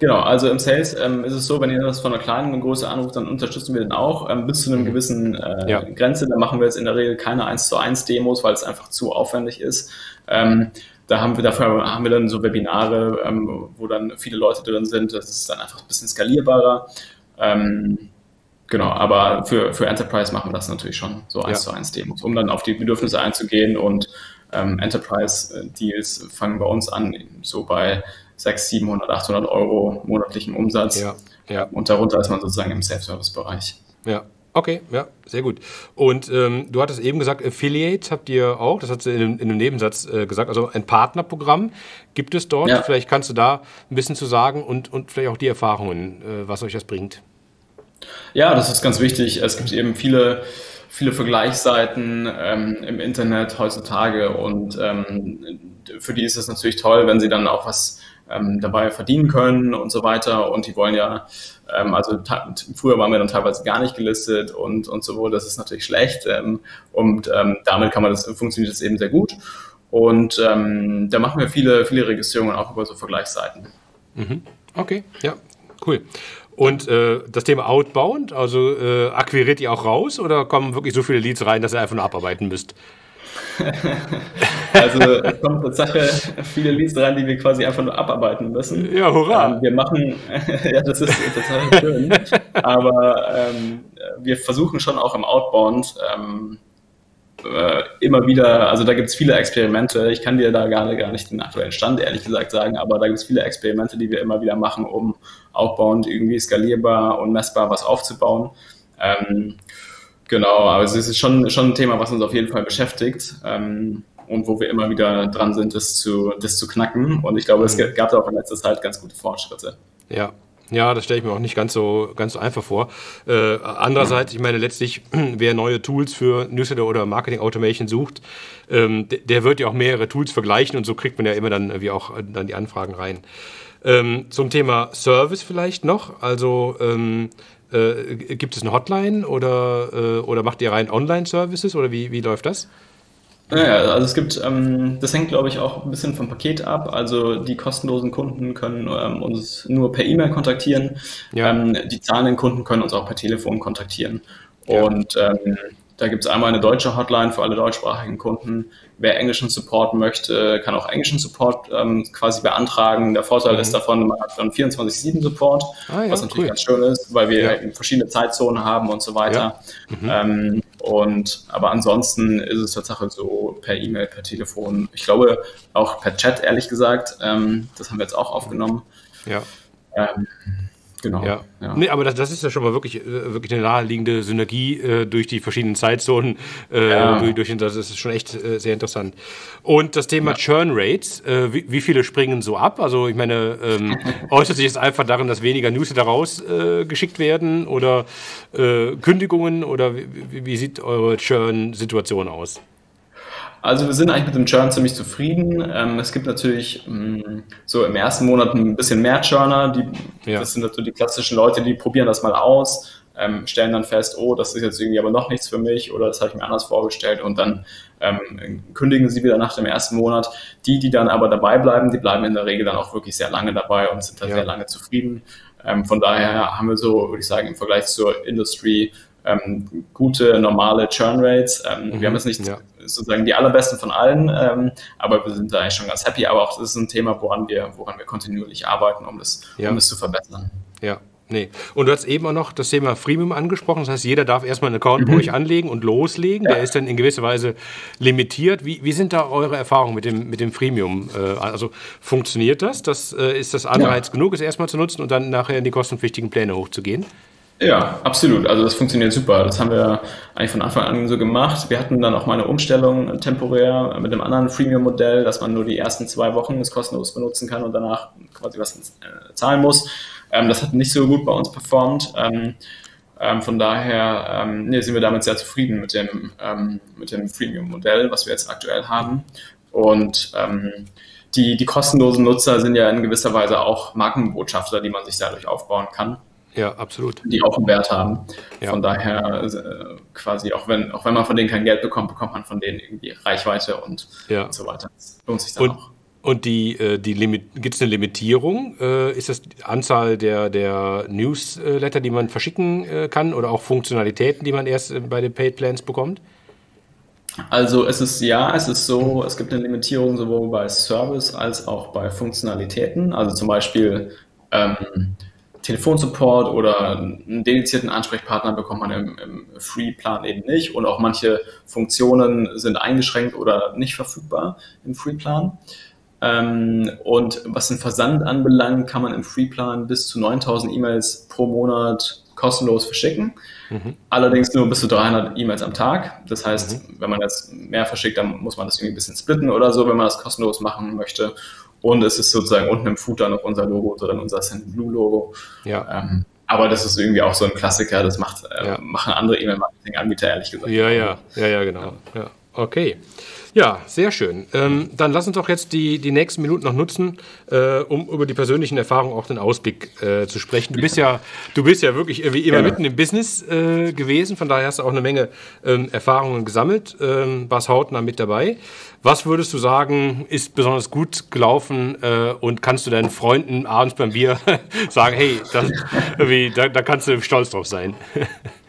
[SPEAKER 3] Genau, also im Sales ähm, ist es so, wenn ihr das von einer kleinen Größe anruft, dann unterstützen wir den auch ähm, bis zu einem mhm. gewissen äh, ja. Grenze. Da machen wir jetzt in der Regel keine 1 zu 1 Demos, weil es einfach zu aufwendig ist. Ähm, da haben wir dafür haben wir dann so Webinare, ähm, wo dann viele Leute drin sind. Das ist dann einfach ein bisschen skalierbarer. Ähm, genau, aber für, für Enterprise machen wir das natürlich schon so 1 ja. zu 1 Demos, um dann auf die Bedürfnisse einzugehen und ähm, Enterprise-Deals fangen bei uns an, so bei 600, 700, 800 Euro monatlichen Umsatz. Ja, ja. Und darunter ist man sozusagen im Self-Service-Bereich.
[SPEAKER 1] Ja, Okay, ja, sehr gut. Und ähm, du hattest eben gesagt, Affiliate habt ihr auch, das hast du in, in einem Nebensatz äh, gesagt, also ein Partnerprogramm gibt es dort. Ja. Vielleicht kannst du da ein bisschen zu sagen und, und vielleicht auch die Erfahrungen, äh, was euch das bringt.
[SPEAKER 3] Ja, das ist ganz wichtig. Es gibt eben viele, viele Vergleichsseiten ähm, im Internet heutzutage und ähm, für die ist es natürlich toll, wenn sie dann auch was ähm, dabei verdienen können und so weiter. Und die wollen ja, ähm, also früher waren wir dann teilweise gar nicht gelistet und, und so, das ist natürlich schlecht. Ähm, und ähm, damit kann man das, funktioniert das eben sehr gut. Und ähm, da machen wir viele, viele Registrierungen auch über so Vergleichsseiten.
[SPEAKER 1] Mhm. Okay, ja, cool. Und äh, das Thema Outbound, also äh, akquiriert ihr auch raus oder kommen wirklich so viele Leads rein, dass ihr einfach nur abarbeiten müsst? *laughs*
[SPEAKER 3] also es kommen Tatsache viele Leads rein, die wir quasi einfach nur abarbeiten müssen.
[SPEAKER 1] Ja, hurra!
[SPEAKER 3] Ähm, wir machen, *laughs* ja, das ist total schön, aber ähm, wir versuchen schon auch im Outbound ähm, äh, immer wieder, also da gibt es viele Experimente. Ich kann dir da gar, gar nicht den aktuellen Stand ehrlich gesagt sagen, aber da gibt es viele Experimente, die wir immer wieder machen, um Outbound irgendwie skalierbar und messbar was aufzubauen. Ähm, Genau, aber es ist schon, schon ein Thema, was uns auf jeden Fall beschäftigt ähm, und wo wir immer wieder dran sind, das zu, das zu knacken. Und ich glaube, es mhm. gab da auch in letzter Zeit ganz gute Fortschritte.
[SPEAKER 1] Ja, ja, das stelle ich mir auch nicht ganz so, ganz so einfach vor. Äh, andererseits, ich meine, letztlich, *clears throat* wer neue Tools für Newsletter oder Marketing Automation sucht, ähm, der wird ja auch mehrere Tools vergleichen und so kriegt man ja immer dann wie auch äh, dann die Anfragen rein. Ähm, zum Thema Service vielleicht noch. Also ähm, äh, gibt es eine Hotline oder, äh, oder macht ihr rein Online-Services oder wie, wie läuft das?
[SPEAKER 3] Naja, also es gibt, ähm, das hängt glaube ich auch ein bisschen vom Paket ab. Also die kostenlosen Kunden können ähm, uns nur per E-Mail kontaktieren. Ja. Ähm, die zahlenden Kunden können uns auch per Telefon kontaktieren. Ja. Und ähm, da gibt es einmal eine deutsche Hotline für alle deutschsprachigen Kunden. Wer englischen Support möchte, kann auch englischen Support ähm, quasi beantragen. Der Vorteil mhm. ist davon, man hat dann 24-7 Support, ah, ja, was natürlich cool. ganz schön ist, weil wir ja. verschiedene Zeitzonen haben und so weiter. Ja. Mhm. Ähm, und aber ansonsten ist es tatsächlich so per E-Mail, per Telefon. Ich glaube auch per Chat, ehrlich gesagt. Ähm, das haben wir jetzt auch aufgenommen.
[SPEAKER 1] Ja. Ähm, Genau. Ja. ja. Nee, aber das, das ist ja schon mal wirklich, äh, wirklich eine naheliegende Synergie äh, durch die verschiedenen Zeitzonen. Äh, ja. durch, durch, das ist schon echt äh, sehr interessant. Und das Thema ja. Churn Rates, äh, wie, wie, viele springen so ab? Also ich meine, ähm, *laughs* äußert sich es einfach darin, dass weniger Newsletter rausgeschickt äh, werden oder Kündigungen oder wie, wie sieht eure Churn-Situation aus?
[SPEAKER 3] Also wir sind eigentlich mit dem Churn ziemlich zufrieden. Ähm, es gibt natürlich mh, mm, so im ersten Monat ein bisschen mehr Churner. Die, ja. Das sind natürlich die klassischen Leute, die probieren das mal aus, ähm, stellen dann fest, oh, das ist jetzt irgendwie aber noch nichts für mich oder das habe ich mir anders vorgestellt und dann ähm, kündigen sie wieder nach dem ersten Monat. Die, die dann aber dabei bleiben, die bleiben in der Regel dann auch wirklich sehr lange dabei und sind dann ja. sehr lange zufrieden. Ähm, von daher haben wir so, würde ich sagen, im Vergleich zur Industry ähm, gute, normale Churn Rates. Ähm, mhm, wir haben jetzt nicht ja. sozusagen die allerbesten von allen, ähm, aber wir sind da eigentlich schon ganz happy. Aber auch das ist ein Thema, woran wir, woran wir kontinuierlich arbeiten, um das, ja. um das zu verbessern.
[SPEAKER 1] Ja, Nee. Und du hast eben auch noch das Thema Freemium angesprochen. Das heißt, jeder darf erstmal einen Account mhm. bei euch anlegen und loslegen. Ja. Der ist dann in gewisser Weise limitiert. Wie, wie sind da eure Erfahrungen mit dem, mit dem Freemium? Äh, also funktioniert das? das äh, ist das Anreiz ja. genug, es erstmal zu nutzen und dann nachher in die kostenpflichtigen Pläne hochzugehen?
[SPEAKER 3] Ja, absolut. Also das funktioniert super. Das haben wir eigentlich von Anfang an so gemacht. Wir hatten dann auch mal eine Umstellung temporär mit einem anderen Freemium-Modell, dass man nur die ersten zwei Wochen es kostenlos benutzen kann und danach quasi was äh, zahlen muss. Ähm, das hat nicht so gut bei uns performt. Ähm, ähm, von daher nee, sind wir damit sehr zufrieden mit dem, mit dem Freemium-Modell, was wir jetzt aktuell haben. Und die, die kostenlosen Nutzer sind ja in gewisser Weise auch Markenbotschafter, die man sich dadurch aufbauen kann.
[SPEAKER 1] Ja, absolut.
[SPEAKER 3] Die auch einen Wert haben. Ja. Von daher äh, quasi, auch wenn, auch wenn man von denen kein Geld bekommt, bekommt man von denen irgendwie Reichweite und,
[SPEAKER 1] ja.
[SPEAKER 3] und so weiter. Das lohnt sich dann
[SPEAKER 1] und,
[SPEAKER 3] auch.
[SPEAKER 1] Und die, äh, die gibt es eine Limitierung? Äh, ist das die Anzahl der, der Newsletter, die man verschicken äh, kann oder auch Funktionalitäten, die man erst bei den Paid Plans bekommt?
[SPEAKER 3] Also es ist ja, es ist so, es gibt eine Limitierung sowohl bei Service als auch bei Funktionalitäten. Also zum Beispiel ähm, Telefonsupport oder einen dedizierten Ansprechpartner bekommt man im, im Free-Plan eben nicht und auch manche Funktionen sind eingeschränkt oder nicht verfügbar im Free-Plan. Ähm, und was den Versand anbelangt, kann man im Free-Plan bis zu 9000 E-Mails pro Monat kostenlos verschicken. Mhm. Allerdings nur bis zu 300 E-Mails am Tag. Das heißt, mhm. wenn man jetzt mehr verschickt, dann muss man das irgendwie ein bisschen splitten oder so, wenn man das kostenlos machen möchte. Und es ist sozusagen unten im Footer noch unser Logo drin, unser Send-Blue-Logo.
[SPEAKER 1] Ja.
[SPEAKER 3] Ähm, aber das ist irgendwie auch so ein Klassiker, das macht, äh, ja. machen andere E-Mail-Marketing-Anbieter ehrlich gesagt.
[SPEAKER 1] Ja, ja, ja, ja, genau. Ja. Okay. Ja, sehr schön. Ähm, dann lass uns doch jetzt die, die nächsten Minuten noch nutzen, äh, um über die persönlichen Erfahrungen auch den Ausblick äh, zu sprechen. Du bist ja, du bist ja wirklich wie immer ja. mitten im Business äh, gewesen, von daher hast du auch eine Menge ähm, Erfahrungen gesammelt, ähm, warst hautnah mit dabei. Was würdest du sagen, ist besonders gut gelaufen äh, und kannst du deinen Freunden abends beim Bier *laughs* sagen, hey, das, da, da kannst du stolz drauf sein? *laughs*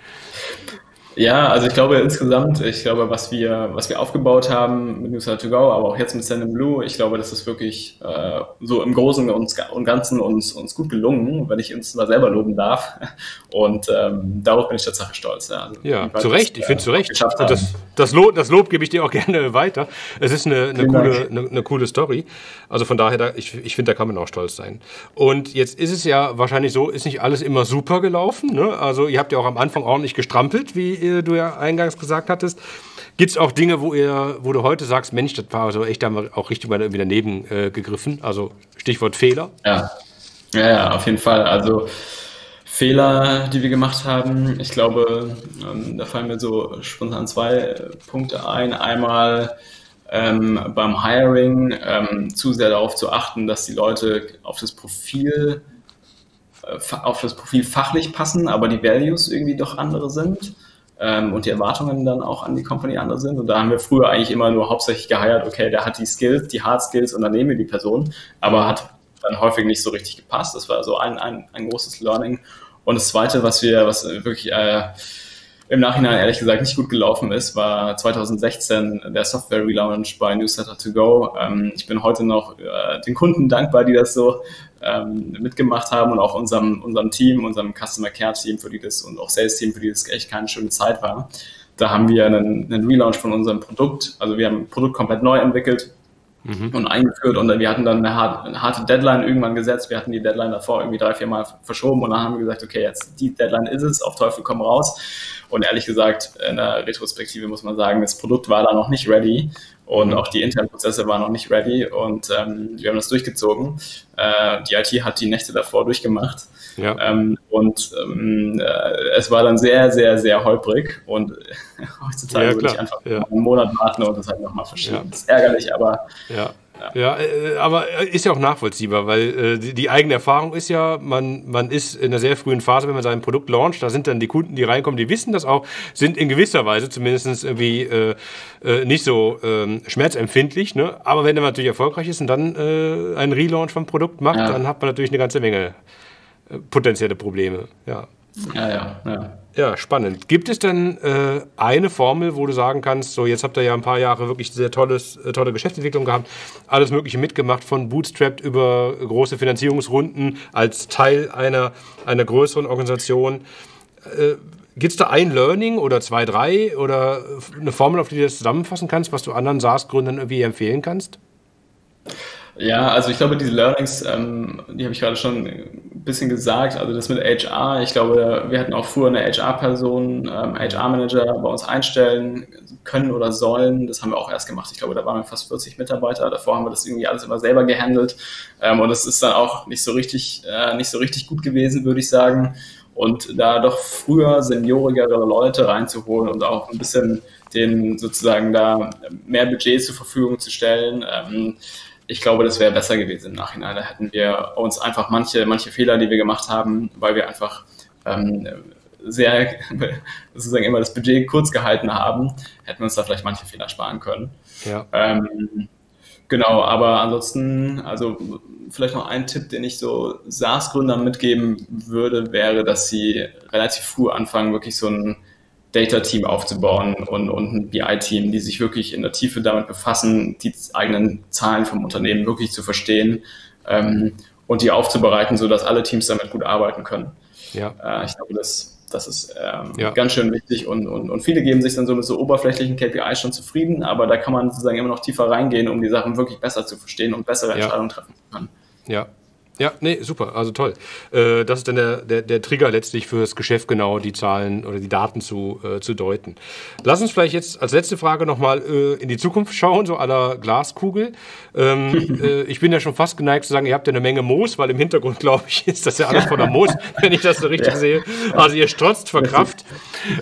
[SPEAKER 3] Ja, also ich glaube insgesamt, ich glaube, was wir, was wir aufgebaut haben mit Newsletter to Go, aber auch jetzt mit Send Blue, ich glaube, das ist wirklich äh, so im Großen und, Ganzen uns, uns gut gelungen, wenn ich uns mal selber loben darf. *laughs* Und ähm, darauf bin ich tatsächlich stolz.
[SPEAKER 1] Ja, also, ja zu Recht, ich finde zu Recht. Das, das, Lob, das Lob gebe ich dir auch *laughs* gerne weiter. Es ist eine, eine, coole, eine, eine, coole Story. Also von daher, da, ich, ich finde, da kann man auch stolz sein. Und jetzt ist es ja wahrscheinlich so, ist nicht alles immer super gelaufen. Ne? Also ihr habt ja auch am Anfang ordentlich gestrampelt, wie du ja eingangs gesagt hattest. Gibt es auch Dinge, wo, ihr, wo du heute sagst, Mensch, das war so echt, da haben wir auch richtig mal irgendwie daneben äh, gegriffen? Also Stichwort Fehler.
[SPEAKER 3] Ja. ja, ja, auf jeden Fall. Also Fehler, die wir gemacht haben, ich glaube, ähm, da fallen mir so spontan zwei Punkte ein. Einmal ähm, beim Hiring ähm, zu sehr darauf zu achten, dass die Leute auf das Profil äh, auf das Profil fachlich passen, aber die Values irgendwie doch andere sind ähm, und die Erwartungen dann auch an die Company andere sind. Und da haben wir früher eigentlich immer nur hauptsächlich geheiert, okay, der hat die Skills, die Hard Skills und dann nehmen wir die Person, aber hat dann häufig nicht so richtig gepasst. Das war so ein, ein, ein großes Learning. Und das Zweite, was wir, was wirklich äh, im Nachhinein ehrlich gesagt nicht gut gelaufen ist, war 2016 der Software Relaunch bei Newsletter to Go. Ähm, ich bin heute noch äh, den Kunden dankbar, die das so ähm, mitgemacht haben und auch unserem, unserem Team, unserem Customer Care Team, für die das und auch Sales Team, für die das echt keine schöne Zeit war. Da haben wir einen, einen Relaunch von unserem Produkt, also wir haben ein Produkt komplett neu entwickelt, mhm. und eingeführt und wir hatten dann eine harte, eine harte, Deadline irgendwann gesetzt. Wir hatten die Deadline davor irgendwie drei, vier Mal verschoben und dann haben wir gesagt, okay, jetzt die Deadline ist es, auf Teufel komm raus. Und ehrlich gesagt, in der Retrospektive muss man sagen, das Produkt war da noch nicht ready und auch die internen Prozesse waren noch nicht ready und ähm, wir haben das durchgezogen. Äh, die IT hat die Nächte davor durchgemacht ja. ähm, und ähm, äh, es war dann sehr, sehr, sehr holprig und *laughs* heutzutage ja, würde ich einfach ja. einen Monat warten und das halt nochmal verschieben. Das ist ärgerlich, aber
[SPEAKER 1] ja. Ja, äh, aber ist ja auch nachvollziehbar, weil äh, die, eigene Erfahrung ist ja, man, man ist in einer sehr frühen Phase, wenn man sein Produkt launcht, da sind dann die Kunden, die reinkommen, die wissen das auch, sind in gewisser Weise zumindest irgendwie äh, äh, nicht so ähm, schmerzempfindlich. Ne? Aber wenn er natürlich erfolgreich ist und dann einen Relaunch vom Produkt macht, ja. dann hat man natürlich eine ganze Menge potenzielle Probleme. Ja. Ja, ja, ja. Ja, spannend. Gibt es denn äh, eine Formel, wo du sagen kannst, so jetzt habt ihr ja ein paar Jahre wirklich sehr tolles, äh, tolle Geschäftsentwicklung gehabt, alles Mögliche mitgemacht, von Bootstrapped über große Finanzierungsrunden als Teil einer, einer größeren Organisation. Äh, Gibt es da ein Learning oder zwei, drei oder eine Formel, auf die du das zusammenfassen kannst, was du anderen SaaS-Gründern irgendwie empfehlen kannst?
[SPEAKER 3] Ja, also ich glaube, diese Learnings, ähm, die habe ich gerade schon ein bisschen gesagt. Also das mit HR, ich glaube, wir hätten auch früher eine HR-Person, ähm, HR-Manager bei uns einstellen können oder sollen. Das haben wir auch erst gemacht. Ich glaube, da waren wir fast 40 Mitarbeiter. Davor haben wir das irgendwie alles immer selber gehandelt. Ähm, und das ist dann auch nicht so richtig, äh, nicht so richtig gut gewesen, würde ich sagen. Und da doch früher seniorigere Leute reinzuholen und auch ein bisschen den sozusagen da mehr Budget zur Verfügung zu stellen, ähm, ich glaube, das wäre besser gewesen im Nachhinein. Da hätten wir uns einfach manche, manche Fehler, die wir gemacht haben, weil wir einfach ähm, sehr *laughs* sozusagen immer das Budget kurz gehalten haben, hätten wir uns da vielleicht manche Fehler sparen können. Ja. Ähm, genau, aber ansonsten, also vielleicht noch ein Tipp, den ich so SaaS-Gründern mitgeben würde, wäre, dass sie relativ früh anfangen, wirklich so ein Data-Team aufzubauen und, und ein BI-Team, die sich wirklich in der Tiefe damit befassen, die eigenen Zahlen vom Unternehmen wirklich zu verstehen ähm, und die aufzubereiten, sodass alle Teams damit gut arbeiten können. Ja. Äh, ich glaube, das, das ist ähm, ja. ganz schön wichtig und, und, und viele geben sich dann so mit so oberflächlichen KPIs schon zufrieden, aber da kann man sozusagen immer noch tiefer reingehen, um die Sachen wirklich besser zu verstehen und bessere Entscheidungen ja. treffen zu können.
[SPEAKER 1] Ja, ja, nee, super, also toll. Äh, das ist dann der, der, der Trigger letztlich fürs Geschäft, genau die Zahlen oder die Daten zu, äh, zu deuten. Lass uns vielleicht jetzt als letzte Frage nochmal äh, in die Zukunft schauen, so aller Glaskugel. Ähm, *laughs* äh, ich bin ja schon fast geneigt zu sagen, ihr habt ja eine Menge Moos, weil im Hintergrund, glaube ich, ist das ja alles voller Moos, *laughs* wenn ich das so richtig ja. sehe. Also ihr strotzt vor Kraft.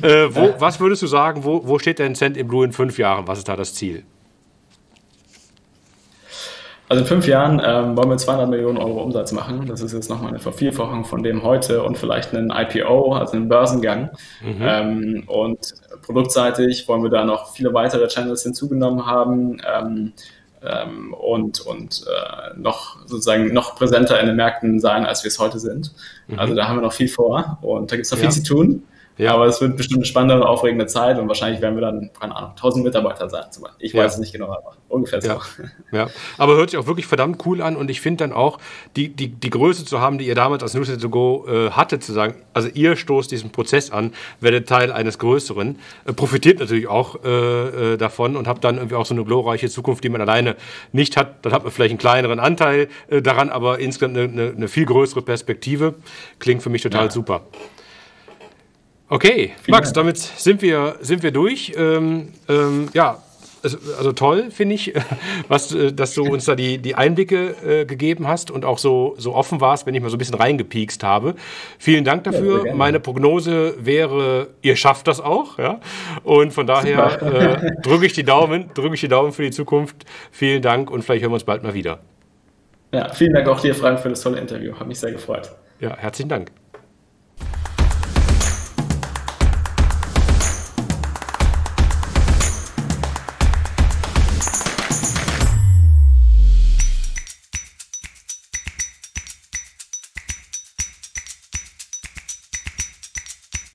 [SPEAKER 1] Äh, wo, was würdest du sagen, wo, wo steht denn Cent im Blue in fünf Jahren? Was ist da das Ziel?
[SPEAKER 3] Also in fünf Jahren ähm, wollen wir 200 Millionen Euro Umsatz machen. Das ist jetzt nochmal eine Vervielfachung von dem heute und vielleicht einen IPO, also einen Börsengang. Mhm. Ähm, und produktseitig wollen wir da noch viele weitere Channels hinzugenommen haben. Ähm, ähm, und, und äh, noch sozusagen noch präsenter in den Märkten sein, als wir es heute sind. Mhm. Also da haben wir noch viel vor und da gibt es noch ja. viel zu tun. Ja. Aber es wird bestimmt eine spannende und aufregende Zeit und wahrscheinlich werden wir dann, keine Ahnung, 1000 Mitarbeiter sein. Ich weiß ja. es nicht genau, aber ungefähr
[SPEAKER 1] so. Ja. aber hört sich auch wirklich verdammt cool an und ich finde dann auch, die, die, die Größe zu haben, die ihr damals als Newsletter to Go äh, hattet, zu sagen, also ihr stoßt diesen Prozess an, werdet Teil eines Größeren, äh, profitiert natürlich auch äh, äh, davon und habt dann irgendwie auch so eine glorreiche Zukunft, die man alleine nicht hat. Dann hat man vielleicht einen kleineren Anteil äh, daran, aber insgesamt eine, eine, eine, viel größere Perspektive. Klingt für mich total super. Okay, Vielen Max, Dank. damit sind wir, sind wir durch. Ähm, ähm, ja, also, also toll, finde ich, *laughs* was, äh, dass du uns da die, die Einblicke äh, gegeben hast und auch so, so offen warst, wenn ich mal so ein bisschen reingepiekst habe. Vielen Dank dafür. Ja, Meine Prognose wäre, ihr schafft das auch. Ja? Und von daher äh, drücke ich die Daumen, drücke ich die Daumen für die Zukunft. Vielen Dank und vielleicht hören wir uns bald mal wieder.
[SPEAKER 3] Ja, vielen Dank auch dir, Frank, für das tolle Interview. Hat mich sehr gefreut.
[SPEAKER 1] Ja, herzlichen Dank.